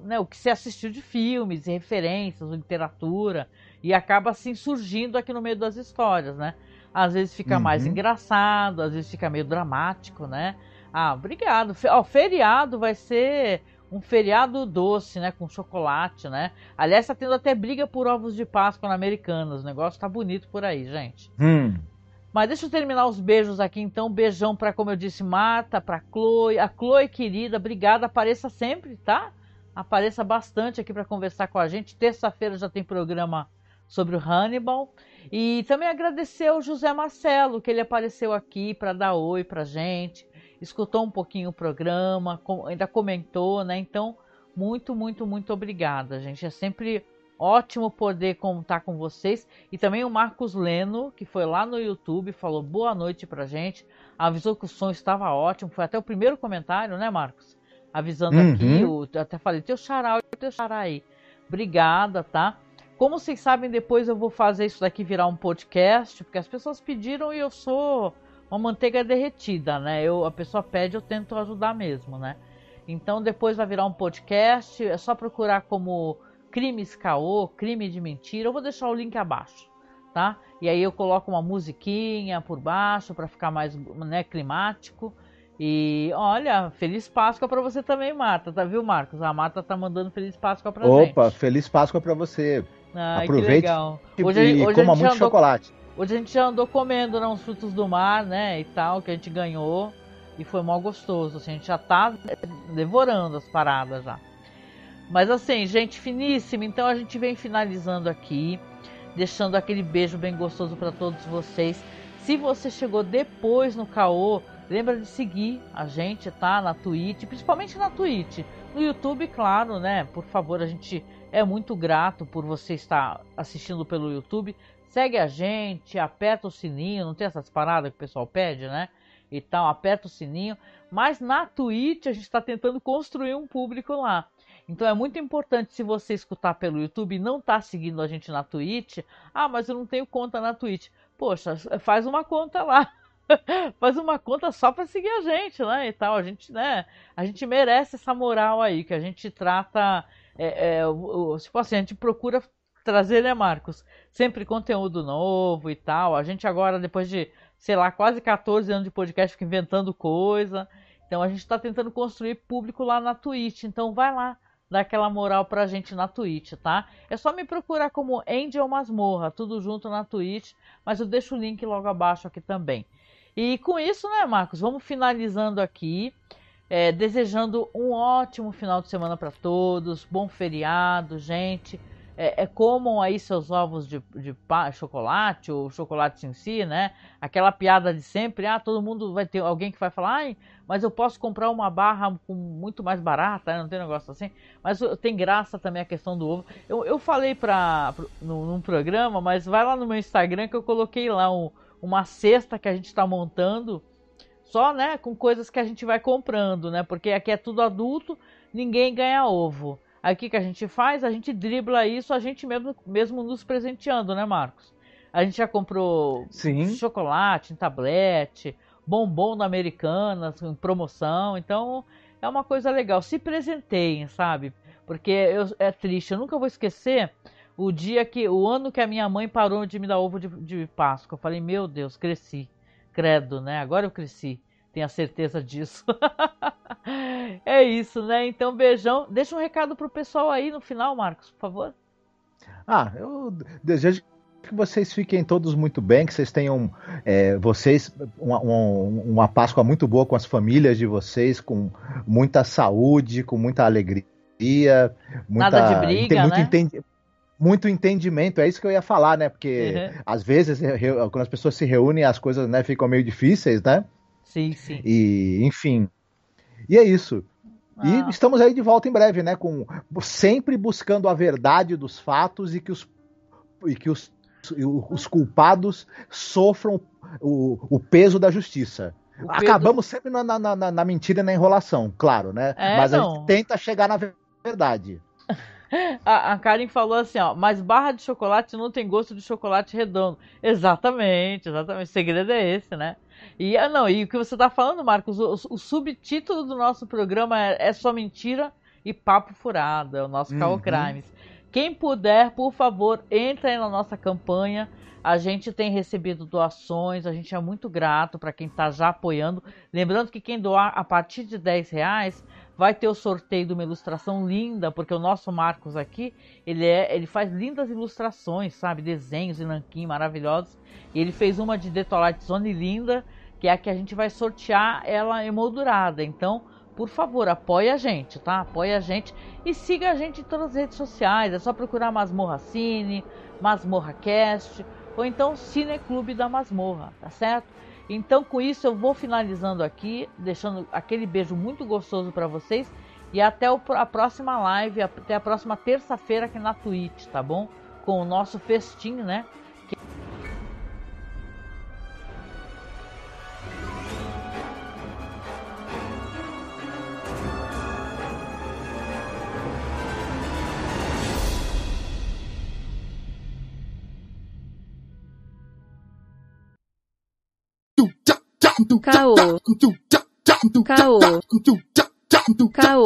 né, o que você assistiu de filmes, referências, literatura e acaba assim surgindo aqui no meio das histórias, né? Às vezes fica uhum. mais engraçado, às vezes fica meio dramático, né? Ah, obrigado. O feriado vai ser um feriado doce, né? Com chocolate, né? Aliás, tá tendo até briga por ovos de Páscoa na Americanas. O negócio tá bonito por aí, gente. Hum. Mas deixa eu terminar os beijos aqui, então. Beijão para, como eu disse, Marta, para Chloe. A Chloe, querida, obrigada. Apareça sempre, tá? Apareça bastante aqui para conversar com a gente. Terça-feira já tem programa sobre o Hannibal. E também agradecer ao José Marcelo, que ele apareceu aqui para dar oi pra gente. Escutou um pouquinho o programa, ainda comentou, né? Então, muito, muito, muito obrigada, gente. É sempre Ótimo poder contar com vocês. E também o Marcos Leno, que foi lá no YouTube, falou boa noite pra gente. Avisou que o som estava ótimo. Foi até o primeiro comentário, né, Marcos? Avisando uhum. aqui. Eu até falei, teu xará, teu xará aí. Obrigada, tá? Como vocês sabem, depois eu vou fazer isso daqui virar um podcast, porque as pessoas pediram e eu sou uma manteiga derretida, né? Eu, a pessoa pede, eu tento ajudar mesmo, né? Então depois vai virar um podcast, é só procurar como crimes caô, crime de mentira, eu vou deixar o link abaixo, tá? E aí eu coloco uma musiquinha por baixo para ficar mais né, climático. E olha, feliz Páscoa para você também, Marta, tá viu, Marcos? A Marta tá mandando feliz Páscoa para gente. Opa, feliz Páscoa para você. Ai, Aproveite hoje, e hoje coma muito andou, chocolate. Hoje a gente já andou comendo né, uns frutos do mar, né, e tal, que a gente ganhou. E foi mó gostoso, assim, a gente já tá devorando as paradas já. Mas assim, gente finíssima, então a gente vem finalizando aqui, deixando aquele beijo bem gostoso para todos vocês. Se você chegou depois no caô, lembra de seguir a gente, tá? Na Twitch, principalmente na Twitch. No YouTube, claro, né? Por favor, a gente é muito grato por você estar assistindo pelo YouTube. Segue a gente, aperta o sininho, não tem essas paradas que o pessoal pede, né? E tal, aperta o sininho. Mas na Twitch a gente está tentando construir um público lá. Então é muito importante se você escutar pelo YouTube e não está seguindo a gente na Twitch. Ah, mas eu não tenho conta na Twitch. Poxa, faz uma conta lá. faz uma conta só para seguir a gente, né? E tal. A gente, né? A gente merece essa moral aí que a gente trata. É, é, tipo assim, a gente procura trazer, né, Marcos? Sempre conteúdo novo e tal. A gente agora, depois de, sei lá, quase 14 anos de podcast, fica inventando coisa. Então a gente está tentando construir público lá na Twitch. Então vai lá, dá aquela moral pra gente na Twitch, tá? É só me procurar como Angel Masmorra, tudo junto na Twitch, mas eu deixo o link logo abaixo aqui também. E com isso, né, Marcos, vamos finalizando aqui, é, desejando um ótimo final de semana para todos, bom feriado, gente é, é, comam aí seus ovos de, de pá, chocolate ou chocolate em si, né? Aquela piada de sempre, ah, todo mundo vai ter alguém que vai falar, ai, mas eu posso comprar uma barra com muito mais barata, né? não tem negócio assim. Mas tem graça também a questão do ovo. Eu, eu falei pra, no, num programa, mas vai lá no meu Instagram que eu coloquei lá um, uma cesta que a gente está montando, só, né, com coisas que a gente vai comprando, né? Porque aqui é tudo adulto, ninguém ganha ovo. Que, que a gente faz? A gente dribla isso, a gente mesmo, mesmo nos presenteando, né, Marcos? A gente já comprou Sim. chocolate em tablete, bombom da Americanas em promoção, então é uma coisa legal. Se presenteiem, sabe? Porque eu, é triste, eu nunca vou esquecer o dia que, o ano que a minha mãe parou de me dar ovo de, de Páscoa. Eu falei, meu Deus, cresci, credo, né? Agora eu cresci tenha certeza disso. é isso, né? Então, beijão. Deixa um recado pro pessoal aí no final, Marcos, por favor. Ah, eu desejo que vocês fiquem todos muito bem, que vocês tenham é, vocês uma, uma, uma, Páscoa muito boa com as famílias de vocês, com muita saúde, com muita alegria, muita, nada de briga, muito né? Entendi, muito entendimento, é isso que eu ia falar, né? Porque uhum. às vezes quando as pessoas se reúnem as coisas né, ficam meio difíceis, né? Sim, sim. E, enfim. E é isso. Ah. E estamos aí de volta em breve, né? Com, sempre buscando a verdade dos fatos e que os, e que os, os culpados sofram o, o peso da justiça. O Acabamos sempre na, na, na, na, mentira e na enrolação, claro, né? É, Mas não. a gente tenta chegar na verdade. A, a Karen falou assim, ó, mas barra de chocolate não tem gosto de chocolate redondo. Exatamente, exatamente. O segredo é esse, né? E ah, não, e o que você está falando, Marcos, o, o, subtítulo do nosso programa é, é só mentira e papo furado, é o nosso uhum. Crimes. Quem puder, por favor, entre aí na nossa campanha. A gente tem recebido doações, a gente é muito grato para quem está já apoiando. Lembrando que quem doar a partir de 10 reais vai ter o sorteio de uma ilustração linda, porque o nosso Marcos aqui, ele é, ele faz lindas ilustrações, sabe, desenhos e nanquim maravilhosos. E ele fez uma de Detolite Zone linda, que é a que a gente vai sortear ela emoldurada. Então, por favor, apoie a gente, tá? Apoie a gente e siga a gente em todas as redes sociais. É só procurar Masmorra Cine, Masmorra Cast ou então Cine Clube da Masmorra, tá certo? Então, com isso, eu vou finalizando aqui, deixando aquele beijo muito gostoso para vocês e até a próxima live, até a próxima terça-feira aqui na Twitch, tá bom? Com o nosso festim, né? Caô. Caô. Caô.